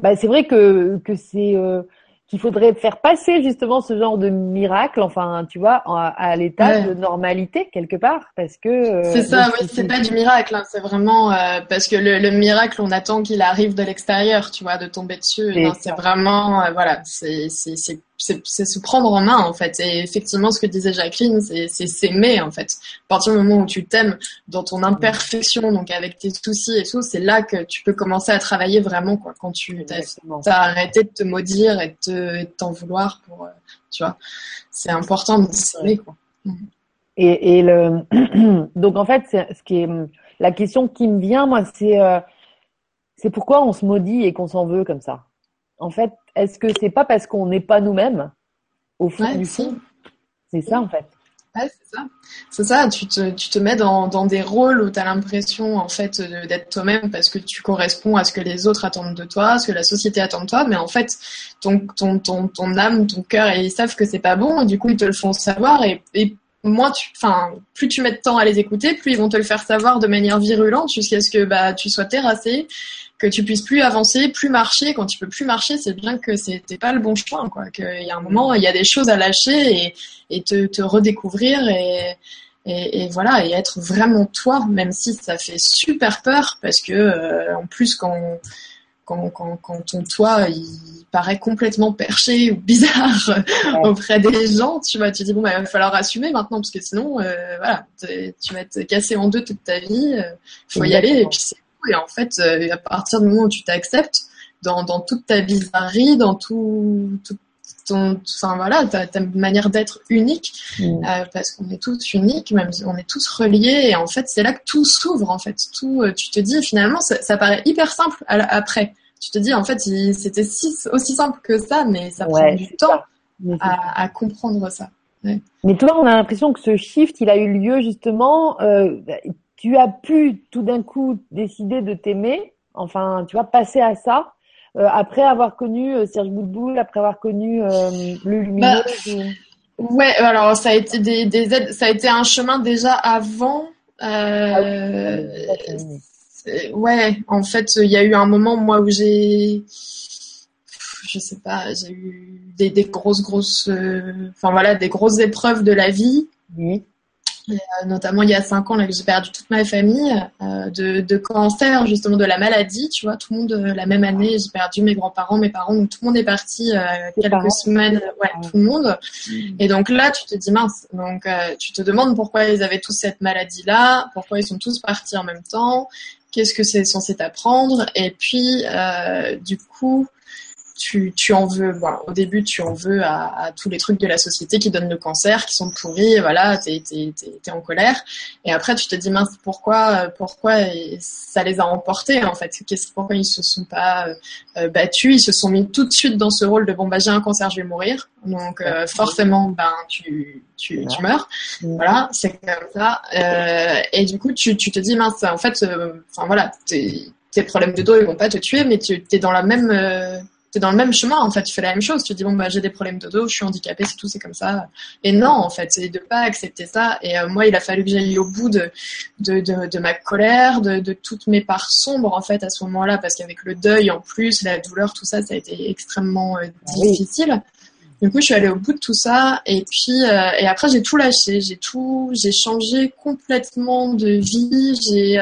Bah, c'est vrai que, que c'est. Euh, qu'il faudrait faire passer justement ce genre de miracle, enfin, tu vois, à, l'état de normalité quelque part, parce que. Euh, c'est ça, oui, c'est pas du miracle, hein, c'est vraiment euh, parce que le, le, miracle, on attend qu'il arrive de l'extérieur, tu vois, de tomber dessus. C'est vraiment, euh, voilà, c'est c'est se prendre en main en fait. Et effectivement, ce que disait Jacqueline, c'est s'aimer en fait. À partir du moment où tu t'aimes dans ton imperfection, donc avec tes soucis et tout, c'est là que tu peux commencer à travailler vraiment quoi. Quand tu as, arrêté de te maudire et de t'en vouloir pour, euh, tu vois, c'est important de s'aimer quoi. Et, et le <clears throat> donc en fait, ce qui est la question qui me vient moi, c'est euh, c'est pourquoi on se maudit et qu'on s'en veut comme ça? En fait, est-ce que c'est pas parce qu'on n'est pas nous-mêmes au fond du fond? C'est ça en fait. Ouais, c'est ça. C'est ça, tu te, tu te mets dans, dans des rôles où tu as l'impression en fait d'être toi-même parce que tu corresponds à ce que les autres attendent de toi, à ce que la société attend de toi, mais en fait ton, ton, ton, ton âme, ton cœur, ils savent que c'est pas bon et du coup ils te le font savoir et, et moins tu, enfin, plus tu mets de temps à les écouter, plus ils vont te le faire savoir de manière virulente jusqu'à ce que bah, tu sois terrassé, que tu puisses plus avancer, plus marcher. Quand tu peux plus marcher, c'est bien que c'était pas le bon choix, quoi. Qu'il y a un moment, il y a des choses à lâcher et, et te, te redécouvrir et, et, et, voilà et être vraiment toi, même si ça fait super peur parce que euh, en plus quand quand, quand, quand ton toit il paraît complètement perché ou bizarre <laughs> auprès des gens, tu vois, tu dis bon bah il va falloir assumer maintenant parce que sinon euh, voilà tu vas te casser en deux toute ta vie, il euh, faut y aller et puis c'est et en fait, euh, à partir du moment où tu t'acceptes, dans, dans toute ta bizarrerie, dans tout, tout ton, enfin voilà, ta, ta manière d'être unique, mm. euh, parce qu'on est tous uniques, même on est tous reliés, et en fait c'est là que tout s'ouvre en fait. Tout, euh, tu te dis finalement, ça, ça paraît hyper simple après. Tu te dis en fait c'était si, aussi simple que ça, mais ça prend du temps à, à, comprendre ça. Mais toi, on a l'impression que ce shift, il a eu lieu justement. Euh, tu as pu tout d'un coup décider de t'aimer, enfin, tu vas passer à ça, euh, après avoir connu euh, Serge Boudboul, après avoir connu euh, le lumineux bah, Ouais, alors ça a été des, des aides, ça a été un chemin déjà avant. Ah ouais, en fait, il y a eu un moment moi où j'ai, je sais pas, j'ai eu des, des grosses grosses, enfin voilà, des grosses épreuves de la vie. Oui euh, notamment il y a cinq ans là que j'ai perdu toute ma famille euh, de, de, cancer justement de la maladie tu vois tout le monde euh, la même année j'ai perdu mes grands-parents mes parents donc tout le monde est parti quelques semaines ouais tout le monde. Mm. et donc là tu te dis mince donc tu te demandes pourquoi ils avaient tous cette maladie là pourquoi ils sont tous partis en même temps qu'est-ce que c'est censé t'apprendre et puis du coup tu, tu en veux, bon, au début, tu en veux à, à, tous les trucs de la société qui donnent le cancer, qui sont pourris, voilà, t'es, t'es, t'es, en colère. Et après, tu te dis, mince, pourquoi, pourquoi ça les a emportés, en fait? Qu'est-ce, pourquoi ils se sont pas euh, battus? Ils se sont mis tout de suite dans ce rôle de, bon, bah, j'ai un cancer, je vais mourir. Donc, euh, forcément, ben, tu, tu, tu meurs. Voilà, c'est comme ça. Euh, et du coup, tu, tu te dis, mince, en fait, enfin, voilà, tes, tes problèmes de dos, ils vont pas te tuer, mais tu es dans la même, dans le même chemin en fait tu fais la même chose. Tu dis bon bah j'ai des problèmes de dos je suis handicapée c'est tout c'est comme ça. Et non en fait c'est de pas accepter ça. Et euh, moi il a fallu que j'aille au bout de de, de, de ma colère de, de, toutes mes parts sombres en fait à ce moment-là. Parce qu'avec le deuil en plus la douleur tout ça ça a été extrêmement euh, ah difficile Du coup, je suis allée au bout de tout ça et puis euh, et après j'ai tout lâché, j'ai tout, j'ai changé complètement de vie, j'ai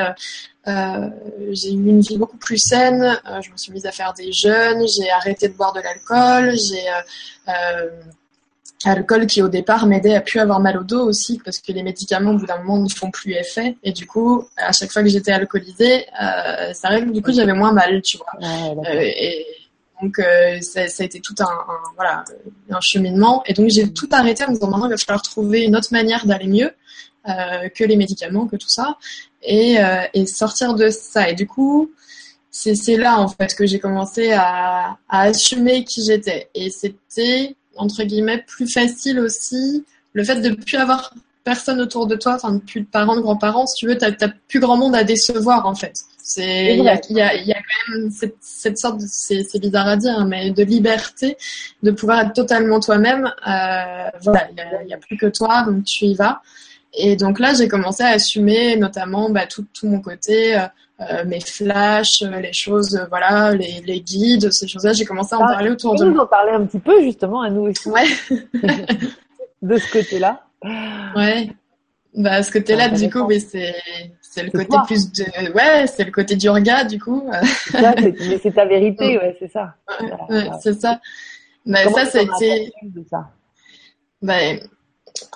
euh, j'ai eu une vie beaucoup plus saine. Euh, je me suis mise à faire des jeûnes. J'ai arrêté de boire de l'alcool. J'ai euh, alcool qui au départ m'aidait à plus avoir mal au dos aussi parce que les médicaments au bout d'un moment ne font plus effet et du coup à chaque fois que j'étais alcoolisée euh, ça arrive du coup j'avais moins mal tu vois et donc ça, ça, a été tout un, voilà un cheminement et donc j'ai tout arrêté en me disant maintenant il va falloir trouver une autre manière d'aller mieux euh, que les médicaments, que tout ça, et, euh, sortir de ça. Et du coup, c'est là en fait que j'ai commencé à, à, assumer qui j'étais. Et c'était entre guillemets plus facile aussi le fait de ne plus avoir personne autour de toi, enfin plus de parents, de grands-parents, si tu veux, tu n'as plus grand monde à décevoir en fait. C'est il y a, y, a, y a, quand même cette, cette sorte, c'est bizarre à dire, hein, mais de liberté, de pouvoir être totalement toi-même. Euh, voilà, il n'y a, a, plus que toi, donc tu y vas. Et donc là, j'ai commencé à assumer notamment bah, tout, tout, mon côté, euh, euh mes flashs, euh, les choses, euh, voilà, les, les, guides, ces choses-là. J'ai commencé à en ah, parler autour de moi. en parler un petit peu justement à nous aussi. Ouais. <laughs> de ce côté-là. Ouais. Bah, ce côté-là, du coup, mais c'est le côté plus de ouais, c'est le côté du regard, du coup. <laughs> mais c'est ta vérité, ouais, c'est ça. Ouais, c'est ça. Bah, ça, ça a été. Ça? Bah,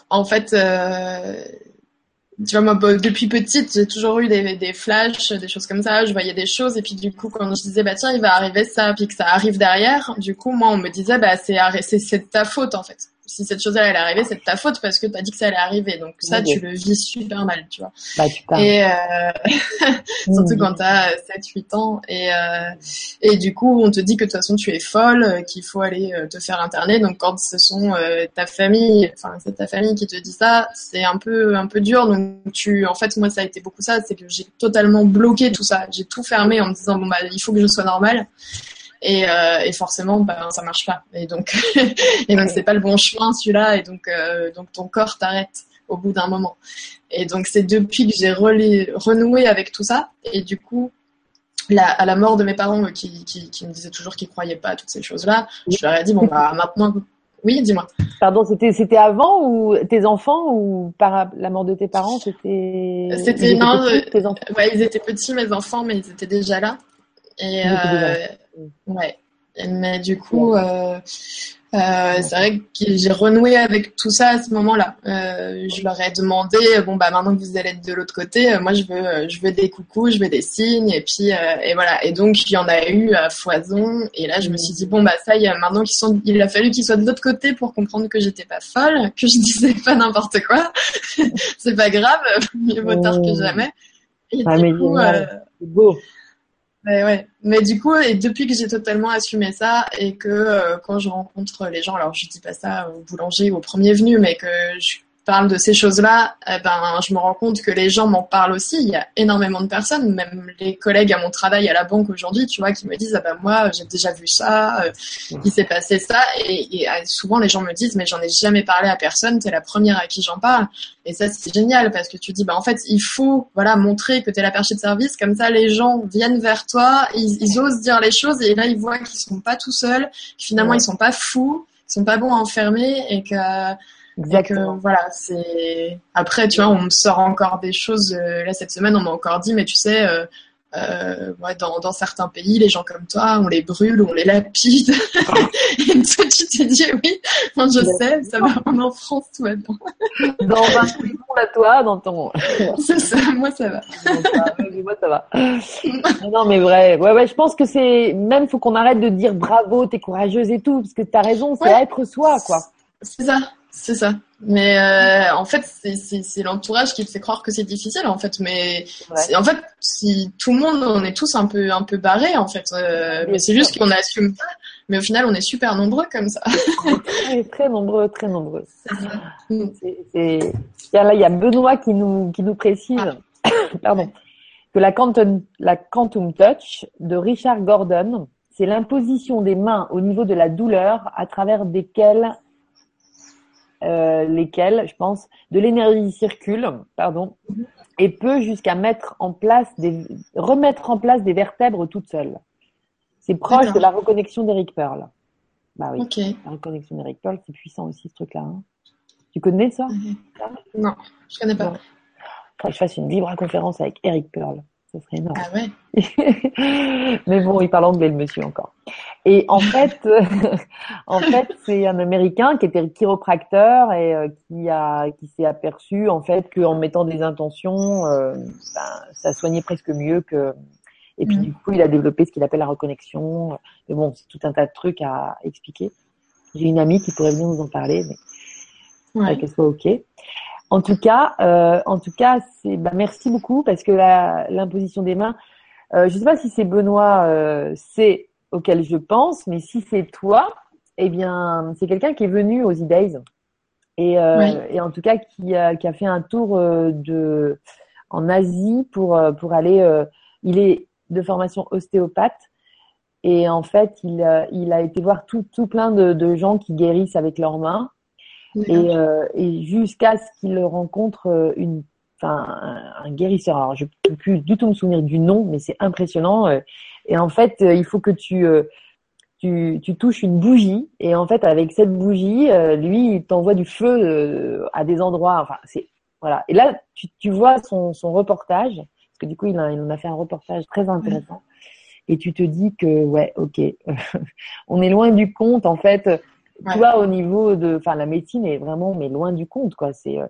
en fait, euh, tu vois, moi, bah, depuis petite, j'ai toujours eu des, des flashs, des choses comme ça. Je voyais des choses, et puis du coup, quand je disais, bah tiens, il va arriver ça, puis que ça arrive derrière, du coup, moi, on me disait, bah c'est c'est de ta faute en fait si cette chose-là elle est arrivée, c'est de ta faute parce que tu as dit que ça allait arriver. Donc ça, tu le vis super mal, tu vois. Bah, et euh... <laughs> surtout quand tu as 7-8 ans. Et, euh... et du coup, on te dit que de toute façon, tu es folle, qu'il faut aller euh, te faire interner. Donc quand ce sont euh, ta famille, enfin c'est ta famille qui te dit ça, c'est un peu un peu dur. Donc tu, en fait, moi ça a été beaucoup ça, c'est que j'ai totalement bloqué tout ça. J'ai tout fermé en me disant bon bah il faut que je sois normale et, euh, et forcément ben ça marche pas. Et donc <laughs> et donc c'est pas le bon chemin celui-là. Et donc euh, donc ton corps t'arrête au bout d'un moment. Et donc c'est depuis que j'ai renoué avec tout ça. Et du coup la, à la mort de mes parents euh, qui, qui, qui me disaient toujours qu'ils croyaient pas à toutes ces choses-là je leur ai dit bon bah maintenant oui dis-moi. Pardon c'était c'était avant ou tes enfants ou par la mort de tes parents c'était c'était non petits, enfants? ouais ils étaient petits mes enfants mais ils étaient déjà là. Et euh, ouais. Mais du coup, euh, euh, c'est vrai que j'ai renoué avec tout ça à ce moment-là. Euh, je leur ai demandé, bon bah maintenant que vous allez être de l'autre côté, moi je veux, je veux des coucous, je veux des signes, et puis et voilà. Et donc il y en a eu à foison. Et là je me suis dit bon bah ça y est, maintenant qu'ils sont, il a fallu qu'ils soient de l'autre côté pour comprendre que j'étais pas folle, que je <laughs> disais pas n'importe quoi. <laughs> c'est pas grave, <laughs> mieux vaut tard que jamais. Et ah, du coup, c'est beau. Mais du coup, et depuis que j'ai totalement assumé ça et que euh, quand je rencontre les gens, alors je dis pas ça au boulanger ou au premier venu, mais que je parle de ces choses-là, eh ben, je me rends compte que les gens m'en parlent aussi. Il y a énormément de personnes, même les collègues à mon travail à la banque aujourd'hui, tu vois, qui me disent, ah ben moi, j'ai déjà vu ça, euh, il s'est passé ça. Et, et, euh, souvent, les gens me disent, mais j'en ai jamais parlé à personne, t'es la première à qui j'en parle. Et ça, c'est génial parce que tu dis, bah, en fait, il faut, voilà, montrer que t'es la perchée de service. Comme ça, les gens viennent vers toi, ils, ils osent dire les choses et là, ils voient qu'ils sont pas tout seuls, que finalement, ils sont pas fous, qu'ils sont pas bons à enfermer et que, Exactement. voilà, c'est. Après, tu vois, on me sort encore des choses. là, cette semaine, on m'a encore dit, mais tu sais, euh, ouais, dans, dans, certains pays, les gens comme toi, on les brûle, on les lapide. <laughs> et toi, tu t'es dit, oui, moi je sais, ça va en France, tout va bien. dans un monde à toi, dans ton. <laughs> c'est ça, moi ça va. moi ça va. non, mais vrai, ouais, ouais, je pense que c'est, même faut qu'on arrête de dire bravo, t'es courageuse et tout, parce que t'as raison, c'est être soi, quoi. C'est ça, c'est ça. Mais euh, en fait, c'est l'entourage qui te fait croire que c'est difficile, en fait. Mais en fait, si tout le monde, on est tous un peu un peu barrés, en fait. Euh, mais c'est juste qu'on assume pas. Mais au final, on est super nombreux comme ça. <laughs> très, très nombreux, très nombreux. C'est là, il y a Benoît qui nous qui nous précise, ah. <coughs> pardon, que la quantum, la quantum touch de Richard Gordon, c'est l'imposition des mains au niveau de la douleur à travers desquelles euh, lesquelles, je pense, de l'énergie circule, pardon, et peut jusqu'à mettre en place des, remettre en place des vertèbres toutes seules. C'est proche de la reconnexion d'Eric Pearl. Bah oui. La reconnexion d'Eric Pearl, c'est puissant aussi ce truc-là. Hein. Tu connais ça? Mhm. Non, je connais pas. Faudrait que je fasse une vibra conférence avec Eric Pearl. Ce serait énorme. Ah ouais. <laughs> Mais bon, il parle anglais le monsieur encore. Et en <laughs> fait, <laughs> en fait, c'est un Américain qui était chiropracteur et euh, qui a, qui s'est aperçu en fait qu'en mettant des intentions, euh, ben, ça soignait presque mieux que. Et puis mm. du coup, il a développé ce qu'il appelle la reconnexion. Mais bon, c'est tout un tas de trucs à expliquer. J'ai une amie qui pourrait venir nous en parler, mais ouais. qu'elle soit ok. En tout cas, euh, en tout cas, c'est bah, merci beaucoup parce que l'imposition des mains. Euh, je ne sais pas si c'est Benoît, euh, c'est auquel je pense, mais si c'est toi, eh bien, c'est quelqu'un qui est venu aux E-Days et, euh, et, en tout cas qui a, qui a fait un tour euh, de en Asie pour euh, pour aller. il est de formation ostéopathe et en fait, il, il a été voir tout, tout plein de, de gens qui guérissent avec leurs mains et, euh, et jusqu'à ce qu'il rencontre euh, une, enfin, un, guérisseur. Alors, je ne peux plus du tout me souvenir du nom, mais c'est impressionnant. Euh. Et en fait, il faut que tu, tu, tu touches une bougie. Et en fait, avec cette bougie, lui, il t'envoie du feu à des endroits. Enfin, c'est voilà. Et là, tu, tu vois son, son reportage, parce que du coup, il, a, il en a fait un reportage très intéressant. Et tu te dis que, ouais, ok, <laughs> on est loin du compte, en fait tu vois, au niveau de, enfin, la médecine est vraiment, mais loin du compte, quoi. C'est, euh,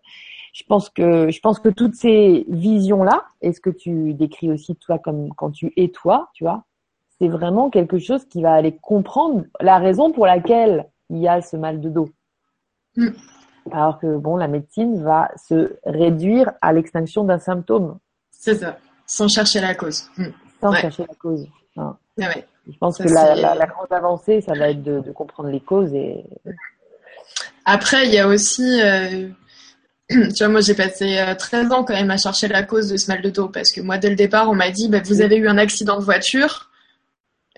je pense que, je pense que toutes ces visions-là, et ce que tu décris aussi toi comme quand tu es toi, tu vois, c'est vraiment quelque chose qui va aller comprendre la raison pour laquelle il y a ce mal de dos. Mm. Alors que bon, la médecine va se réduire à l'extinction d'un symptôme. C'est ça, sans chercher la cause. Mm. Sans chercher la cause. Ah ouais. Je pense que la, la, la, grande avancée, ça va être de, de, comprendre les causes. Et... Après, il y a aussi, euh, <clears throat> tu vois, moi j'ai passé 13 euh, ans quand même à chercher la cause de ce mal de dos parce que moi, dès le départ, on m'a dit, bah, vous avez eu un accident de voiture.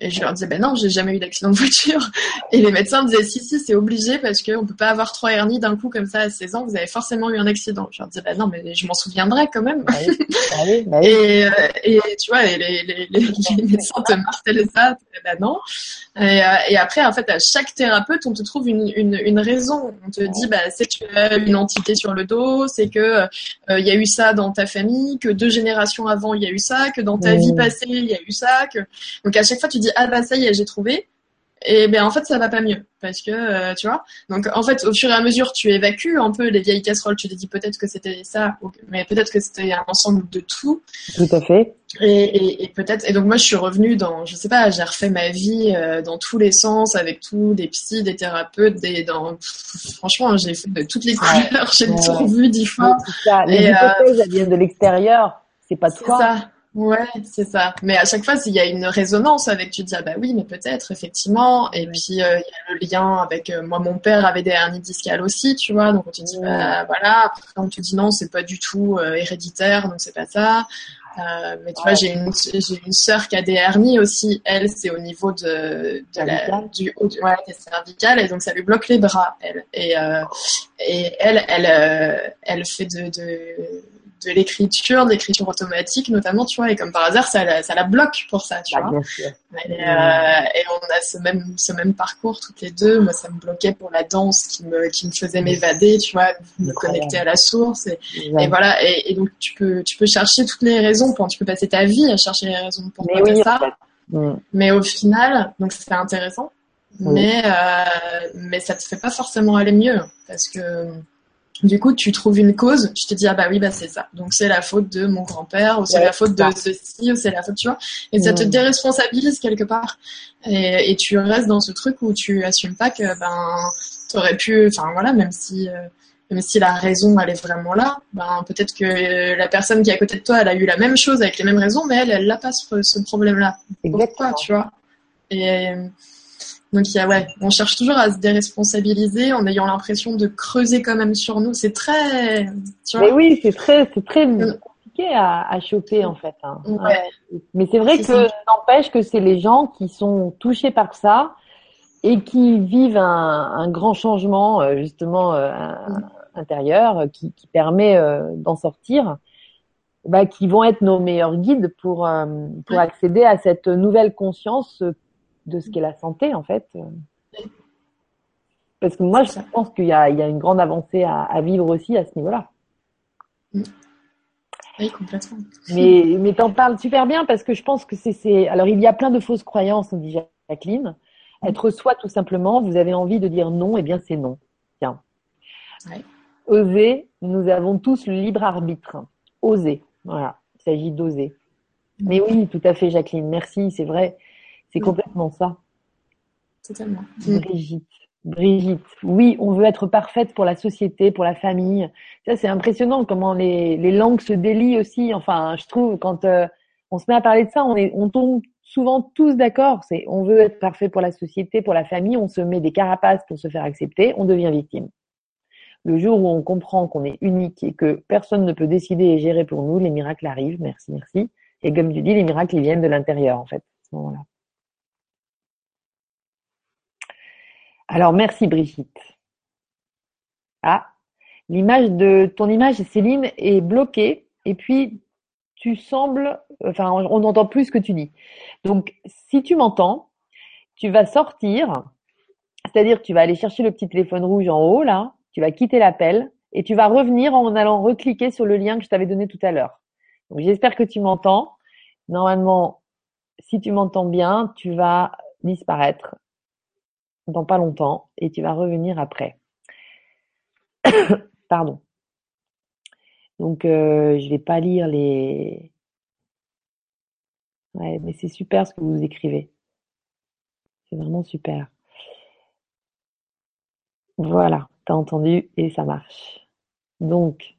Et je leur disais, ben non, j'ai jamais eu d'accident de voiture. <laughs> Et les médecins disaient, si, si, c'est obligé parce qu'on peut pas avoir trois hernies d'un coup comme ça à 16 ans, vous avez forcément eu un accident. Je leur disais, ben non, mais je m'en souviendrai quand même. Bah <laughs> bah bah et, euh, et, tu vois, les, les, les, les <laughs> médecins te martèlent ça, ben non. Et, euh, et, après, en fait, à chaque thérapeute, on te trouve une, une, une raison. On te dit, bah, c'est que tu as une entité sur le dos, c'est que euh, il y a eu ça dans ta famille, que deux générations avant, il y a eu ça, que dans ta vie passée, il y a eu ça. Que... Donc à chaque fois, tu dis, ah bah ça y est, j'ai trouvé. Et ben en fait ça va pas mieux parce que euh, tu vois. Donc en fait au fur et à mesure tu évacues un peu les vieilles casseroles. Tu te dis peut-être que c'était ça, mais peut-être que c'était un ensemble de tout. Tout à fait. Et, et, peut-être. Et donc moi je suis revenue dans, je sais pas, j'ai refait ma vie euh, dans tous les sens avec tous des psys, des thérapeutes, des dans. Franchement j'ai fait de toutes les couleurs, j'ai tout revu dix fois. Ça. Les et, hypothèses euh, elles viennent de l'extérieur, c'est pas toi. Ça. Ouais, c'est ça. Mais à chaque fois, il y a une résonance avec, tu te dis, ah bah oui, mais peut-être, effectivement. Et puis, euh, il y a le lien avec, euh, moi, mon père avait des hernies discales aussi, tu vois. Donc, on te dit, bah voilà. Après, on te dit, non, c'est pas du tout euh, héréditaire, donc c'est pas ça. mais tu vois, j'ai une, j'ai une sœur qui a des hernies aussi. Elle, c'est au niveau de, de la, du haut, ouais, des cervicales. Et donc, ça lui bloque les bras, elle. Et, et elle, elle, elle fait de, de de l'écriture, de l'écriture automatique notamment, tu vois, et comme par hasard, ça, la- ça la bloque pour ça, tu Bah, vois. bien sûr. Et, euh, et on a ce même, ce même parcours toutes les deux. Moi, ça me bloquait pour la danse qui me, qui me faisait m'évader, tu vois, me connecter à la source. Et, voilà. Et, et donc, tu peux, tu peux chercher toutes les raisons pour, tu peux passer ta vie à chercher les raisons pour oui, ça. en fait. Mm. Mais au final, donc c'est intéressant, Oui. mais euh, mais ça te fait pas forcément aller mieux parce que du coup tu trouves une cause, tu te dis ah bah oui bah c'est ça, donc c'est la faute de mon grand-père ou c'est Ouais, la faute de ceci ou c'est la faute tu vois, et ça te déresponsabilise quelque part. Et, et tu restes dans ce truc où tu assumes pas que ben t'aurais pu, enfin voilà même si euh, même si la raison elle est vraiment là, ben peut-être que la personne qui est à côté de toi elle a eu la même chose avec les mêmes raisons, mais elle elle n'a pas ce, ce problème-là. Pourquoi, Exactement. tu vois? Et donc, il y a, ouais, on cherche toujours à se déresponsabiliser en ayant l'impression de creuser quand même sur nous. C'est très, tu vois. Mais oui, c'est très, c'est très Mm. compliqué à, à choper en fait. hein. Ouais. Mais c'est vrai que n'empêche que c'est les gens qui sont touchés par ça et qui vivent un, un grand changement euh, justement euh, un- intérieur euh, qui, qui permet euh, d'en sortir, bah, qui vont être nos meilleurs guides pour euh, pour Ouais. accéder à cette nouvelle conscience de ce qu'est la santé en fait. Parce que moi, je pense qu'il y a, il y a une grande avancée à, à vivre aussi à ce niveau-là. Oui, complètement. Mais, mais t'en parles super bien parce que je pense que c'est, alors il y a plein de fausses croyances, nous dit Jacqueline. Être soi, tout simplement, vous avez envie de dire non, eh bien c'est non. Tiens. Ouais. Oser, nous avons tous le libre arbitre. Oser. Voilà. Il s'agit d'oser. Mais oui, tout à fait, Jacqueline. Merci, c'est vrai. C'est Oui. complètement ça. Totalement. Mm. Brigitte. Brigitte, oui, on veut être parfaite pour la société, pour la famille. Ça, c'est impressionnant comment les, les langues se délient aussi. Enfin, je trouve quand euh, on se met à parler de ça, on, est, on tombe souvent tous d'accord. C'est on veut être parfait pour la société, pour la famille. On se met des carapaces pour se faire accepter. On devient victime. Le jour où on comprend qu'on est unique et que personne ne peut décider et gérer pour nous, les miracles arrivent. Merci, merci. Et comme tu dis, les miracles, ils viennent de l'intérieur, en fait, à ce moment-là. Alors, merci Brigitte. Ah, l'image de ton image, Céline, est bloquée et puis tu sembles, enfin, on n'entend plus ce que tu dis. Donc, si tu m'entends, tu vas sortir, c'est-à-dire tu vas aller chercher le petit téléphone rouge en haut là, tu vas quitter l'appel et tu vas revenir en allant recliquer sur le lien que je t'avais donné tout à l'heure. Donc, j'espère que tu m'entends. Normalement, si tu m'entends bien, tu vas disparaître dans pas longtemps et tu vas revenir après. <coughs> Pardon. Donc, euh, je vais pas lire les. Ouais, mais c'est super ce que vous écrivez. C'est vraiment super. Voilà, t'as entendu et ça marche. Donc,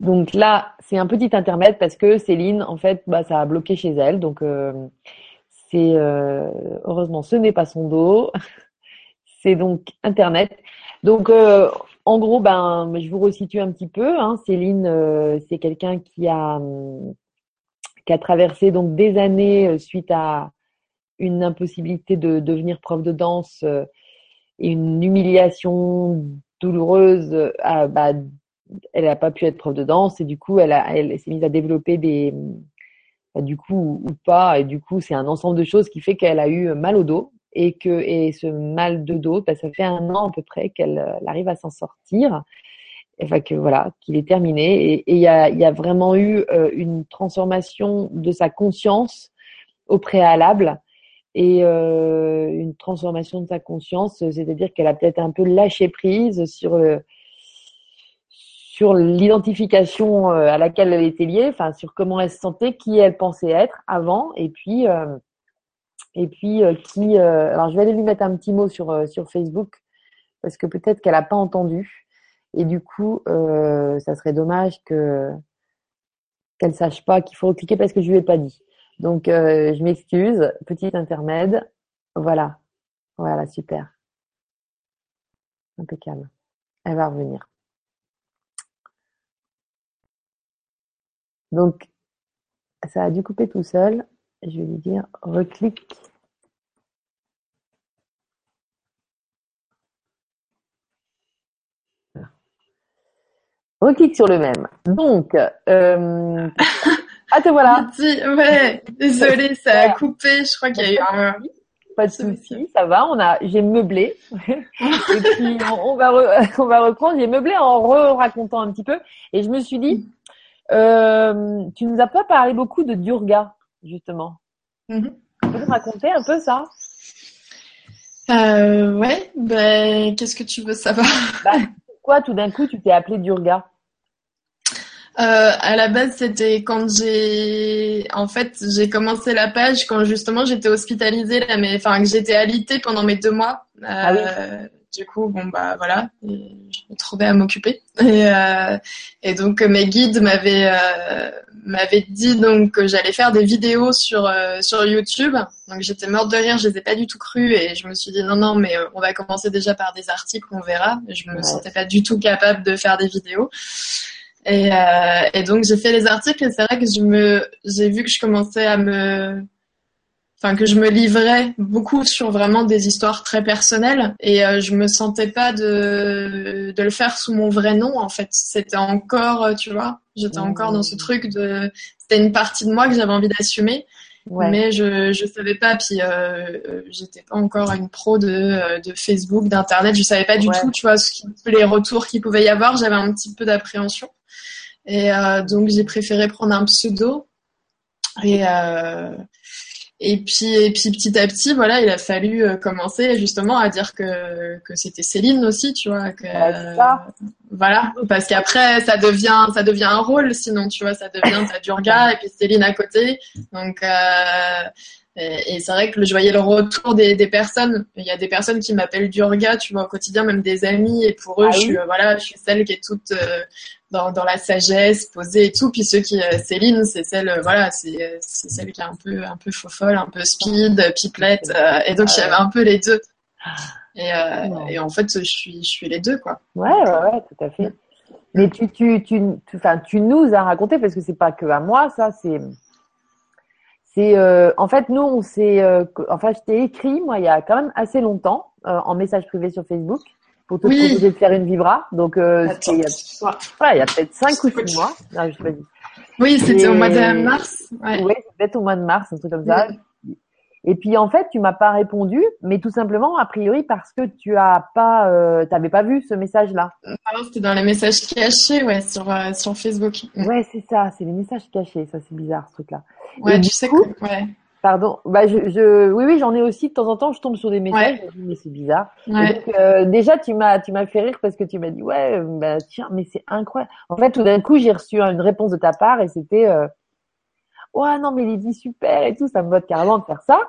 donc là, c'est un petit intermède parce que Céline, en fait, bah, ça a bloqué chez elle. Donc, euh, c'est euh, heureusement, ce n'est pas son dos. <laughs> C'est donc Internet. Donc, euh, en gros, ben, je vous resitue un petit peu. Hein. Céline, euh, c'est quelqu'un qui a hum, qui a traversé donc des années euh, suite à une impossibilité de devenir prof de danse et une humiliation douloureuse. bah, elle n'a pas pu être prof de danse et du coup, elle, elle s'est mise à développer des, bah, du coup ou pas, et du coup, c'est un ensemble de choses qui fait qu'elle a eu mal au dos et que et ce mal de dos, bah, ça fait un an à peu près qu'elle euh, arrive à s'en sortir. Enfin que voilà, qu'il est terminé. Et il y a, y a vraiment eu euh, une transformation de sa conscience au préalable. Et euh, une transformation de sa conscience, c'est-à-dire qu'elle a peut-être un peu lâché prise sur sur l'identification euh, à laquelle elle était liée, enfin sur comment elle se sentait, qui elle pensait être avant, et puis euh, et puis euh, qui. euh, alors je vais aller lui mettre un petit mot sur euh, sur Facebook parce que peut-être qu'elle a pas entendu et du coup euh, ça serait dommage que qu'elle sache pas qu'il faut cliquer parce que je lui ai pas dit. Donc euh, je m'excuse, petit intermède. Voilà, voilà super, impeccable. Elle va revenir. Donc, ça a dû couper tout seul. Je vais lui dire reclique. Reclique sur le même. Donc, euh... ah te voilà. <laughs> ouais, désolée, ça a coupé. Je crois qu'il y a eu un. Pas de souci, ça va. On a, j'ai meublé. <laughs> et puis on, va, <laughs> on va reprendre. J'ai meublé en re-racontant un petit peu. Et je me suis dit, euh, tu nous as pas parlé beaucoup de Durga, justement. Mm-hmm. Tu peux nous raconter un peu ça? Euh, Ouais. Ben, qu'est-ce que tu veux savoir? Bah, Pourquoi tout d'un coup tu t'es appelé Durga? Euh, à la base, c'était quand j'ai, en fait, j'ai commencé la page quand justement j'étais hospitalisée là, mais enfin que j'étais alitée pendant mes deux mois. Euh, ah oui. Du coup, bon bah voilà, je me trouvais à m'occuper. Et, euh, et donc mes guides m'avaient euh, m'avaient dit donc que j'allais faire des vidéos sur euh, sur YouTube. Donc j'étais morte de rire, je les ai pas du tout cru et je me suis dit non non mais on va commencer déjà par des articles, on verra. Je me sentais pas du tout capable de faire des vidéos. Et, euh, et donc j'ai fait les articles et c'est vrai que je me, j'ai vu que je commençais à me, enfin que je me livrais beaucoup sur vraiment des histoires très personnelles et euh, je me sentais pas de de le faire sous mon vrai nom en fait. C'était encore, tu vois, j'étais encore dans ce mmh. truc de, c'était une partie de moi que j'avais envie d'assumer. Ouais. Mais je je savais pas puis euh, euh j'étais pas encore une pro de euh, de Facebook, d'internet, je savais pas du tout, tu vois, ce qui, les retours qu'il pouvait y avoir, j'avais un petit peu d'appréhension. Et euh, donc j'ai préféré prendre un pseudo. Et euh, et puis et puis petit à petit, voilà, il a fallu euh, commencer justement à dire que que c'était Céline aussi, tu vois, que voilà, parce qu'après ça devient ça devient un rôle, sinon tu vois, ça devient ta Durga et puis Céline à côté. Donc euh, et, c'est vrai que je voyais le retour des, des personnes. Il y a des personnes qui m'appellent Durga, tu vois, au quotidien, même des amis. Et pour eux, ah je suis, voilà, je suis celle qui est toute euh, dans, dans la sagesse, posée et tout. Puis ceux qui, euh, Céline, c'est celle, euh, voilà, c'est, c'est celle qui est un peu, un peu folle, un peu speed, pipelette. et donc, il y avait un peu les deux. Et, et en fait, je suis, je suis les deux, quoi. Ouais, ouais, ouais, tout à fait. Mais tu, tu, tu, enfin, tu nous as raconté parce que c'est pas que à moi, ça, c'est c'est euh, en fait nous on s'est euh, enfin je t'ai écrit moi il y a quand même assez longtemps euh, en message privé sur Facebook pour te proposer de faire une vibra. Donc euh, il y a, ouais, il y a peut-être cinq ou six mois. Non, je dit. oui c'était au mois de mars ouais. oui peut-être au mois de mars un truc comme ça et puis en fait tu m'as pas répondu mais tout simplement a priori parce que tu as pas euh, t'avais pas vu ce message là ah, c'était dans les messages cachés ouais sur sur Facebook ouais c'est ça c'est les messages cachés ça c'est bizarre ce truc là Ouais, tu sais ouais. Pardon. Bah, je, je, oui, oui, j'en ai aussi de temps en temps. Je tombe sur des messages, mais c'est bizarre. Donc, euh, déjà, tu m'as, tu m'as fait rire parce que tu m'as dit, ouais, bah tiens, mais c'est incroyable. En fait, tout d'un coup, j'ai reçu une réponse de ta part et c'était, euh, ouais, non, mais Lydie, super et tout. Ça me botte carrément de faire ça.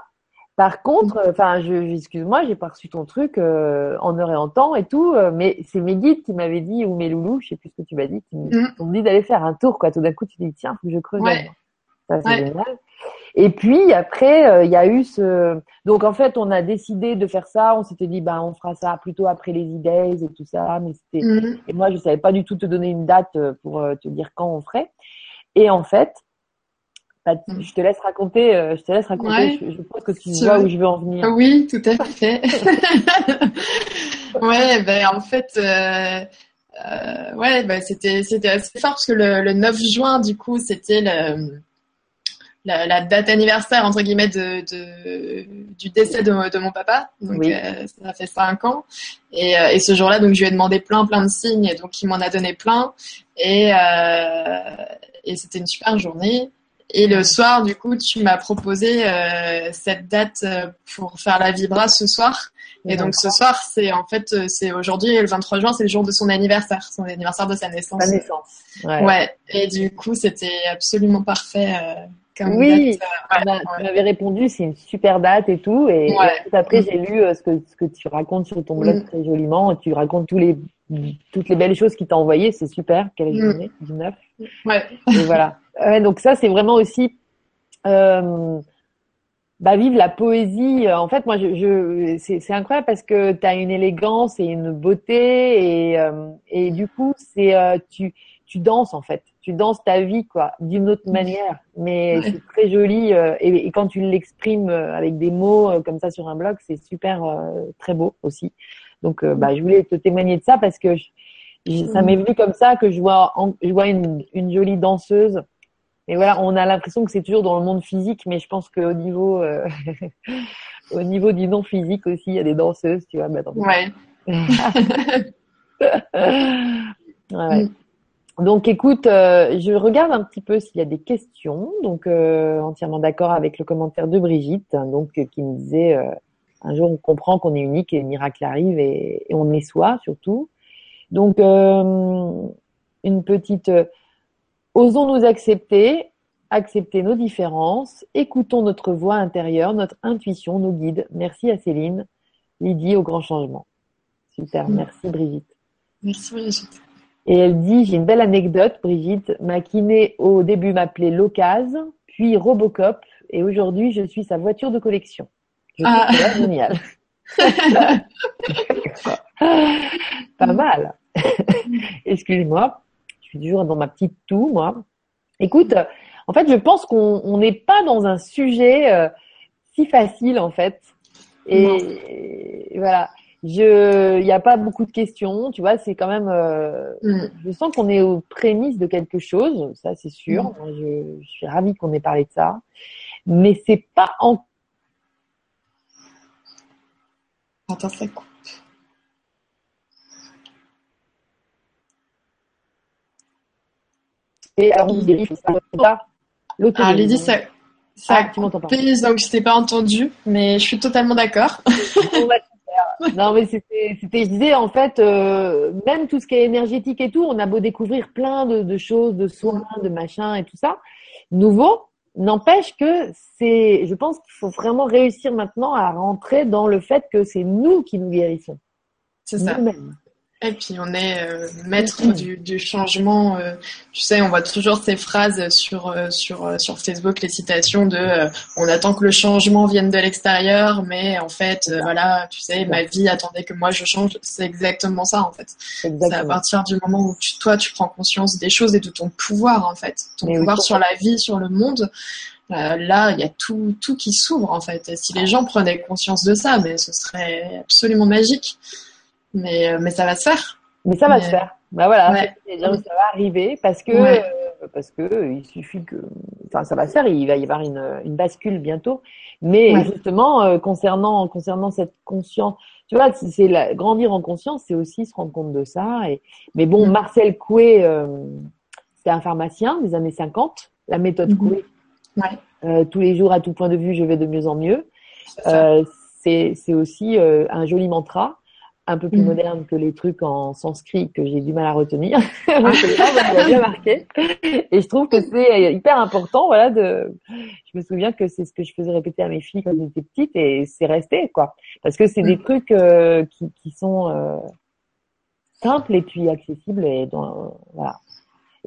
Par contre, mm. enfin, je, excuse-moi, j'ai pas reçu ton truc euh, en heure et en temps et tout, euh, mais c'est mes guides qui m'avaient dit ou mes loulous, je sais plus ce que tu m'as dit, qui m'ont mm. dit d'aller faire un tour quoi. Tout d'un coup, tu dis tiens, faut que je creuse. Ouais. Ça, c'est génial. Et puis après, euh, il y a eu ce. Donc en fait, on a décidé de faire ça. On s'était dit, ben on fera ça plutôt après les idées et tout ça. Mais c'était. Mhm. Et moi, je savais pas du tout te donner une date euh, pour euh, te dire quand on ferait. Et en fait, bah. Je te laisse raconter. je te laisse raconter. Je, pense que tu vois où je veux en venir. Oui, tout à fait. <laughs> ouais, ben en fait. Euh, ouais, ben, c'était c'était assez fort parce que le, le 9 juin, du coup, c'était le la, date anniversaire entre guillemets de, de du décès de, de, mon papa. Donc euh, ça fait cinq ans. Et, euh, et ce jour-là, donc je lui ai demandé plein plein de signes, et donc il m'en a donné plein. Et euh, et c'était une super journée. Et le soir, du coup, tu m'as proposé cette date pour faire la vibra ce soir. Et donc ce soir, c'est en fait, c'est aujourd'hui, le 23 juin, c'est le jour de son anniversaire, son anniversaire de sa naissance. Sa naissance. Ouais. ouais. Et du coup, c'était absolument parfait oui, tu m'avais répondu, c'est une super date et tout. Et, après, j'ai lu euh, ce que, ce que tu racontes sur ton blog mm. très joliment. Tu racontes tous les, toutes les belles choses qu'il t'a envoyées. C'est super. Quelle mm. journée? du 9. Ouais. Et voilà. <laughs> donc ça, c'est vraiment aussi euh, bah, vivre la poésie. En fait, moi, je, je c'est incroyable parce que tu as une élégance et une beauté. Et, euh, et du coup, c'est euh, tu, tu danses en fait tu danses ta vie quoi d'une autre manière mais c'est très joli euh, et, quand tu l'exprimes euh, avec des mots euh, comme ça sur un blog c'est super très beau aussi donc bah je voulais te témoigner de ça parce que Ça m'est venu comme ça que je vois, je vois une, une jolie danseuse. Et voilà, on a l'impression que c'est toujours dans le monde physique, mais je pense qu'au niveau, euh, <laughs> au niveau du non physique aussi, il y a des danseuses, tu vois. <laughs> ouais. ouais. Mm. Donc écoute, euh, je regarde un petit peu s'il y a des questions. Donc euh, entièrement d'accord avec le commentaire de Brigitte, hein, donc qui me disait un jour on comprend qu'on est unique et le miracle arrive et, on est soi surtout. Donc une petite osons nous accepter, accepter nos différences, écoutons notre voix intérieure, notre intuition, nos guides. Merci à Céline, Lydie au grand changement. Super, merci Brigitte. Merci Brigitte. Et elle dit, j'ai une belle anecdote, Brigitte. Ma kiné au début m'appelait Locase, puis Robocop, et aujourd'hui je suis sa voiture de collection. Je ah. génial. <laughs> Pas mal. Excusez-moi, toujours dans ma petite toux, moi. Écoute, en fait, je pense qu'on n'est pas dans un sujet euh, si facile, en fait. Et, et voilà je, il n'y a pas beaucoup de questions, tu vois, c'est quand même, euh, mm. je sens qu'on est aux prémices de quelque chose, ça c'est sûr. Mm. je, je, suis ravie qu'on ait parlé de ça, mais c'est pas en. Attends, ça coupe. Et alors, on dit, ça, ah, Lydie, ça, ça ah, donc je t'ai pas entendu, mais je suis totalement d'accord. <laughs> non, mais c'était, c'était, je disais, en fait, euh, même tout ce qui est énergétique et tout, on a beau découvrir plein de, de choses, de soins, de machins et tout ça, nouveau, n'empêche que c'est, je pense qu'il faut vraiment réussir maintenant à rentrer dans le fait que c'est nous qui nous guérissons. C'est ça. Nous-mêmes. Et puis on est euh, maître du, du, changement. Euh, tu sais, on voit toujours ces phrases sur euh, sur sur Facebook, les citations de on attend que le changement vienne de l'extérieur, mais en fait, voilà, tu sais, ma vie attendait que moi je change. C'est exactement ça en fait. C'est à partir du moment où tu, toi tu prends conscience des choses et de ton pouvoir en fait, ton pouvoir sur la vie, sur le monde. là, il y a tout tout qui s'ouvre en fait. Et si les gens prenaient conscience de ça, mais ce serait absolument magique mais, euh, mais ça va se faire. Mais ça va se faire. Bah voilà, ça va arriver parce que euh, parce que il suffit que, enfin ça va se faire. Il va y avoir une, une bascule bientôt. Mais justement euh, concernant concernant cette conscience, tu vois, c'est la, grandir en conscience, c'est aussi se rendre compte de ça. Et mais bon, mm. Marcel Coué, euh, c'était un pharmacien des années 50, la méthode mm Coué. Ouais. tous les jours, à tout point de vue, je vais de mieux en mieux. c'est aussi un joli mantra un peu plus mm. moderne que les trucs en sanskrit que j'ai du mal à retenir. <laughs> <laughs> Bien marqué. Et je trouve que c'est hyper important, voilà, de, je me souviens que c'est ce que je faisais répéter à mes filles quand elles étaient petites et c'est resté, quoi. Parce que c'est des mm. trucs euh, qui, qui sont euh, simples et puis accessibles et dans, voilà.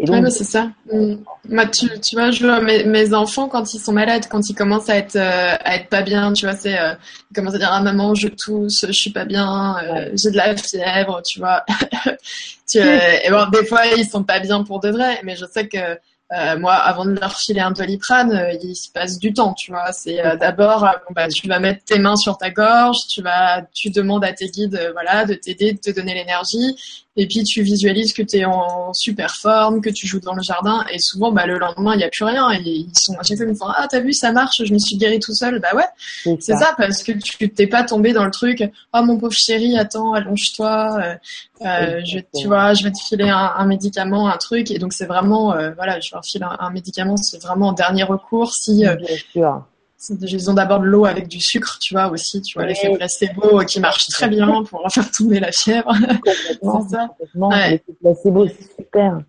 Et donc, c'est ça. Mm. Moi, tu, tu vois, je vois mes, mes, enfants quand ils sont malades, quand ils commencent à être euh, à être pas bien, tu vois, c'est euh, ils commencent à dire ah maman, je tousse, je suis pas bien, euh, j'ai de la fièvre, tu vois. <laughs> tu, et bon, des fois ils sont pas bien pour de vrai, mais je sais que euh, moi, avant de leur filer un doliprane, euh, il se passe du temps, tu vois. C'est euh, d'abord, bah, tu vas mettre tes mains sur ta gorge, tu vas, tu demandes à tes guides, voilà, de t'aider, de te donner l'énergie, et puis tu visualises que tu es en super forme, que tu joues dans le jardin, et souvent, bah, le lendemain, il n'y a plus rien, et ils sont à chaque fois, ils me font, ah, t'as vu, ça marche, je me suis guérie tout seul, bah ouais, c'est ça. parce que tu t'es pas tombé dans le truc, oh mon pauvre chéri, attends, allonge-toi, euh, je, tu vois, je vais te filer un, un médicament, un truc, et donc c'est vraiment, voilà, je file un, médicament, c'est vraiment en dernier recours. Si, euh, ils ont d'abord de l'eau avec du sucre, tu vois, aussi, tu vois, l'effet placebo qui marche très bien pour faire tomber la fièvre. Complètement, <laughs> ça. complètement. L'effet placebo, c'est super.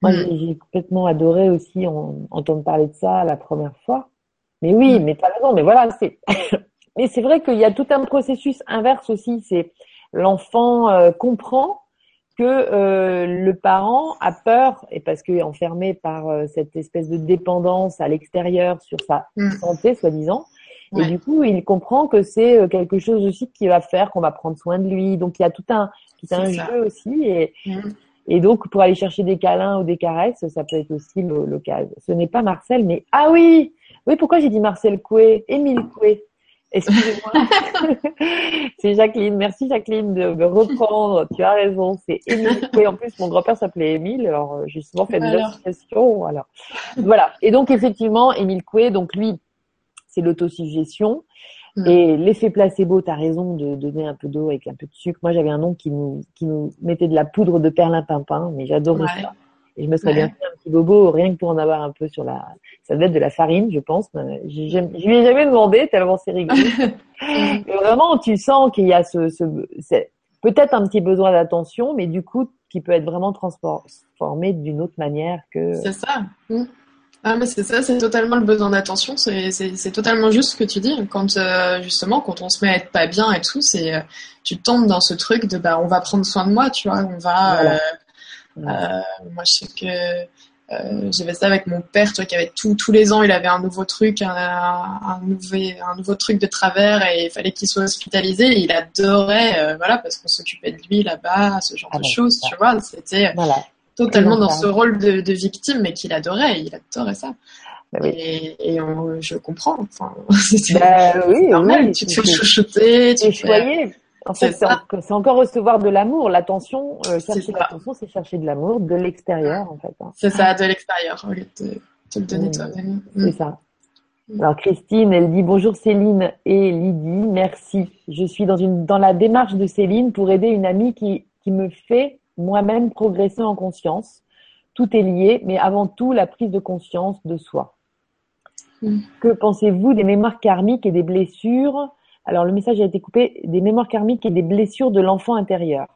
Moi, mm. j'ai complètement adoré aussi entendre parler de ça la première fois. Mais oui, mm. mais t'as raison, mais voilà, c'est, <coughs> mais c'est vrai qu'il y a tout un processus inverse aussi, c'est l'enfant euh, comprend que euh, le parent a peur et parce qu'il est enfermé par euh, cette espèce de dépendance à l'extérieur sur sa mm. santé soi-disant. Et du coup il comprend que c'est euh, quelque chose aussi qui va faire qu'on va prendre soin de lui. Donc il y a tout un tout un jeu aussi et mm. et donc pour aller chercher des câlins ou des caresses ça peut être aussi l'occasion. Ce n'est pas Marcel mais ah oui! Oui pourquoi j'ai dit Marcel Coué? Émile Coué Excusez-moi. <laughs> c'est Jacqueline. Merci Jacqueline de me reprendre. Tu as raison. C'est Émile <laughs> Coué. En plus, mon grand-père s'appelait Émile. Alors, euh, j'ai souvent fait des associations. Voilà. Et donc, effectivement, Émile Coué, donc lui, c'est l'autosuggestion. Mm. Et l'effet placebo, tu as raison de donner un peu d'eau avec un peu de sucre. Moi, j'avais un oncle qui nous, qui nous mettait de la poudre de perlimpinpin, mais j'adorais ça. Et je me serais bien fait un petit bobo, rien que pour en avoir un peu sur la, ça devait être de la farine, je pense. Je lui ai jamais demandé tellement c'est rigolo. <laughs> <laughs> mais vraiment, tu sens qu'il y a ce, ce peut-être un petit besoin d'attention, mais du coup, qui peut être vraiment transformé d'une autre manière que. C'est ça. Mmh. Ah mais c'est ça, c'est totalement le besoin d'attention, c'est totalement juste ce que tu dis. Quand euh, justement, quand on se met à être pas bien et tout, c'est euh, tu tombes dans ce truc de bah on va prendre soin de moi, tu vois, on va. Euh, euh, moi, je sais que euh, j'avais ça avec mon père, toi, qui avait tout, tous les ans, il avait un nouveau truc, un, un, nouveau, un nouveau truc de travers et il fallait qu'il soit hospitalisé. Et il adorait, euh, voilà, parce qu'on s'occupait de lui là-bas, ce genre ah de choses, tu vois. C'était totalement dans ce rôle de, de victime, mais qu'il adorait, il adorait ça. Bah et, et je comprends. Enfin, <laughs> bah, oui, normal. Oui, tu te fais chouchouter, tu fais... En fait, c'est encore recevoir de l'amour. L'attention, euh, chercher l'attention, c'est chercher de l'amour de l'extérieur, en fait. Hein. C'est ça, de l'extérieur, au lieu de te, le donner toi-même. C'est mm. ça. Mm. Alors Christine, elle dit bonjour Céline et Lydie, merci. Je suis dans une dans la démarche de Céline pour aider une amie qui qui me fait moi-même progresser en conscience. Tout est lié, mais avant tout la prise de conscience de soi. Mm. Que pensez-vous des mémoires karmiques et des blessures alors le message a été coupé. Des mémoires karmiques et des blessures de l'enfant intérieur.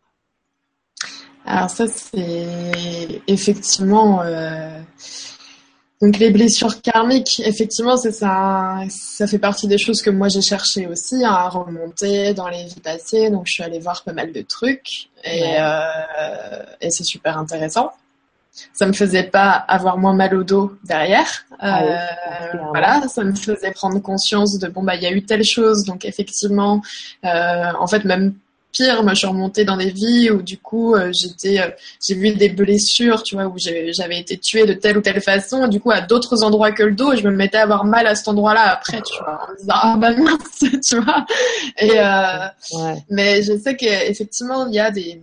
Alors ça c'est effectivement euh, donc les blessures karmiques effectivement c'est ça ça fait partie des choses que moi j'ai cherché aussi hein, à remonter dans les vies passées. Donc je suis allée voir pas mal de trucs et, euh, et c'est super intéressant ça me faisait pas avoir moins mal au dos derrière. Ah euh, voilà, ça me faisait prendre conscience de bon bah il y a eu telle chose, donc effectivement, euh, en fait même pire, moi je suis remontée dans des vies où du coup euh, j'étais, j'ai vu des blessures, tu vois, où j'avais été tuée de telle ou telle façon, du coup à d'autres endroits que le dos, je me mettais à avoir mal à cet endroit-là après, tu vois, en me disant ah bah mince, <laughs> tu vois. Et mais je sais qu'effectivement il y a des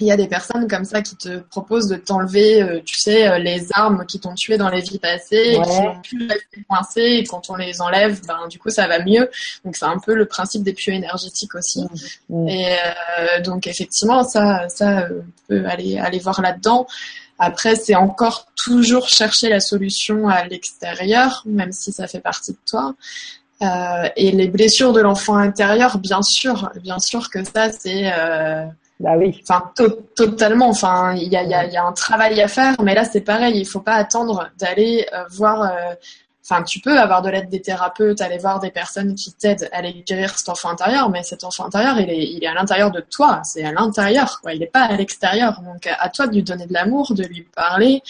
il y a des personnes comme ça qui te proposent de t'enlever, euh, tu sais, euh, les armes qui t'ont tué dans les vies passées, et qui n'ont plus rester coincées, et quand on les enlève, ben du coup ça va mieux. Donc c'est un peu le principe des puits énergétiques aussi. Mmh. Mmh. Et euh, donc effectivement ça, ça on peut aller aller voir là-dedans. Après c'est encore toujours chercher la solution à l'extérieur, même si ça fait partie de toi. Euh, et les blessures de l'enfant intérieur, bien sûr, bien sûr que ça c'est bah oui. Enfin, totalement. Enfin, il y a, y, a, y a, un travail à faire, mais là c'est pareil. Il faut pas attendre d'aller euh, voir. Euh, enfin, tu peux avoir de l'aide des thérapeutes, aller voir des personnes qui t'aident à aller guérir cet enfant intérieur, mais cet enfant intérieur, il est, il est à l'intérieur de toi. C'est à l'intérieur, quoi. Il n'est pas à l'extérieur. Donc, à toi de lui donner de l'amour, de lui parler.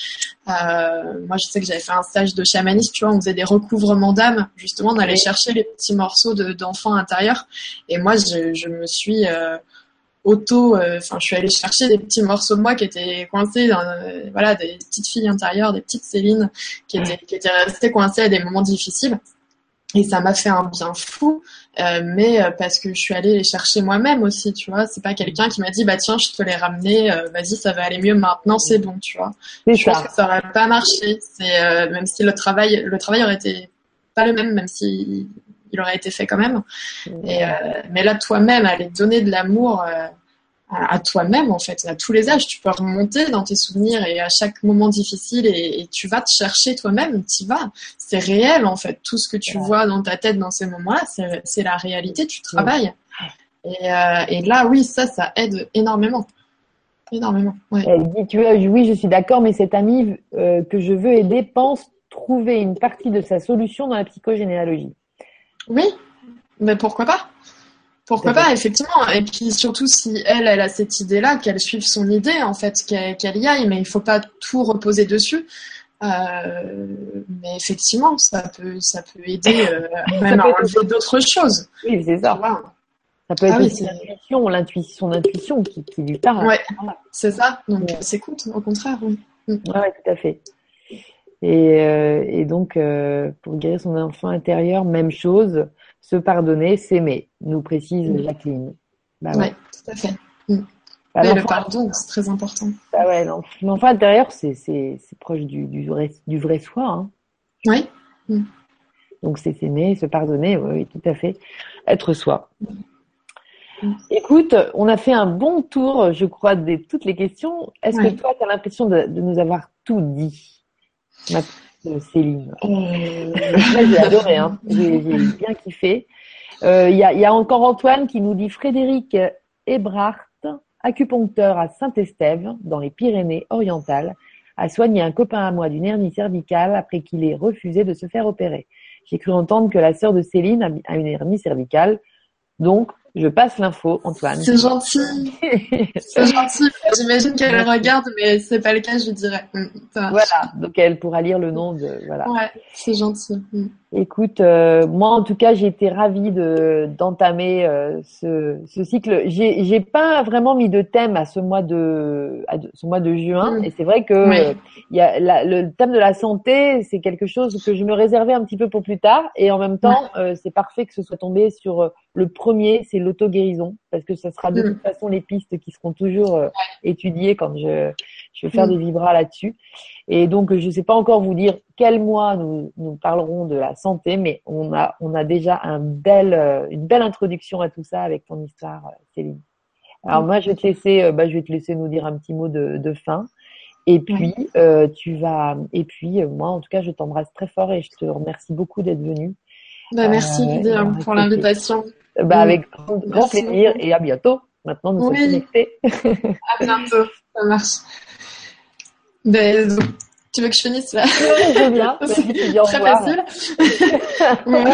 Euh, moi, je sais que j'avais fait un stage de chamanisme. Tu vois, on faisait des recouvrements d'âme. Justement, on allait chercher les petits morceaux d'enfants intérieurs. Et moi, je, je me suis euh, auto, euh, enfin, je suis allée chercher des petits morceaux de moi qui étaient coincés dans, euh, voilà, des petites filles intérieures, des petites Céline qui étaient, qui étaient restées coincées à des moments difficiles. Et ça m'a fait un bien fou, euh, mais parce que je suis allée les chercher moi-même aussi, tu vois. C'est pas quelqu'un qui m'a dit, bah tiens, je te les ramener, vas-y, ça va aller mieux maintenant, c'est bon, tu vois. Je pense que ça aurait pas marché. C'est même si le travail, le travail aurait été pas le même, même si il aurait été fait quand même. Et, mais là, toi-même, aller donner de l'amour à, toi-même, en fait, à tous les âges, tu peux remonter dans tes souvenirs et à chaque moment difficile et, tu vas te chercher toi-même, tu vas. C'est réel, en fait. Tout ce que tu vois dans ta tête dans ces moments-là, c'est la réalité, tu travailles. Et, euh, et, là, oui, ça, ça aide énormément. Énormément. Elle dit, tu vois, oui, je suis d'accord, mais cette amie que je veux aider pense trouver une partie de sa solution dans la psychogénéalogie. Oui, mais pourquoi pas? Pourquoi pas, effectivement. Et puis surtout, si elle, elle a cette idée-là, qu'elle suive son idée, en fait, qu'elle y aille, mais il ne faut pas tout reposer dessus. Euh, mais effectivement, ça peut, ça peut aider euh, même à enlever d'autres choses. Oui, c'est ça. Ça peut être ah aussi l'intuition, l'intuition, l'intuition qui, qui lui parle. Ouais, c'est ça. Donc, c'est cool, au contraire. Oui. Ouais, tout à fait. Et, euh, et donc, pour guérir son enfant intérieur, même chose, se pardonner, s'aimer, nous précise Mm. Jacqueline. Bah Oui, ouais. tout à fait. Mm. Bah, le pardon, c'est très important. bah ouais, l'enf- l'enfant intérieur, c'est proche du, du vrai du vrai soi. Hein. Oui, Donc c'est s'aimer, se pardonner, oui, tout à fait, être soi. Mm. Écoute, on a fait un bon tour, je crois, de toutes les questions. Est-ce Ouais. que toi, tu as l'impression de, de nous avoir tout dit, Céline? Euh, Moi, j'ai adoré, hein. J'ai bien kiffé. Euh, Il y, a, il y a encore Antoine qui nous dit Frédéric Ebrard, acupuncteur à Saint-Estève, dans les Pyrénées-Orientales, a soigné un copain à moi d'une hernie cervicale après qu'il ait refusé de se faire opérer. J'ai cru entendre que la sœur de Céline a une hernie cervicale. Donc, je passe l'info, Antoine. c'est gentil, <laughs> c'est gentil. J'imagine qu'elle le regarde, mais c'est pas le cas, je dirais. Mm, voilà, donc elle pourra lire le nom de... Voilà. Ouais, c'est gentil. Mm. Écoute, euh, moi en tout cas, j'ai été ravie de d'entamer euh, ce, ce cycle. J'ai j'ai pas vraiment mis de thème à ce mois de à ce mois de juin, Mm. et c'est vrai que Oui. euh, il y a la- le thème de la santé, c'est quelque chose que je me réservais un petit peu pour plus tard, et en même temps, euh, c'est parfait que ce soit tombé sur euh, le premier, c'est l'auto guérison, parce que ça sera de Mm. toute façon les pistes qui seront toujours euh, étudiées quand je je vais faire Mm. des vibras là-dessus. Et donc, je ne sais pas encore vous dire quel mois nous, nous parlerons de la santé, mais on a, on a déjà un bel, euh, une belle introduction à tout ça avec ton histoire, euh, Céline. Alors moi, je vais te laisser, bah, je vais te laisser nous dire un petit mot de, de fin. Et puis, euh, tu vas, et puis, euh, moi, en tout cas, je t'embrasse très fort et je te remercie beaucoup d'être venue. Bah, merci Euh, pour l'invitation. Bah, avec grand, plaisir et à bientôt. Maintenant, nous sommes Oui. connectés. <laughs> À bientôt, ça marche. Ben, donc, tu veux que je finisse là? Je veux bien. <laughs> Très revoir. facile. <laughs> Ouais.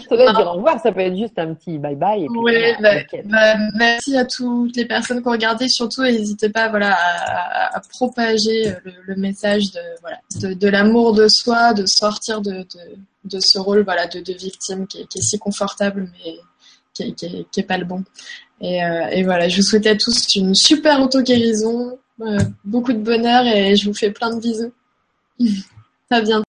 Je te laisse dire au revoir. Ça peut être juste un petit bye bye. Et puis, bah, nickel. bah, merci à toutes les personnes qui ont regardé. Surtout, n'hésitez pas voilà, à, à- à propager le, le message de, voilà, de, de l'amour de soi, de sortir de, de, de ce rôle voilà, de, victime qui est, si confortable, mais qui est, qui est, pas le bon. Et, euh, et voilà, je vous souhaite à tous une super auto-guérison, euh, beaucoup de bonheur et je vous fais plein de bisous. <laughs> à bientôt.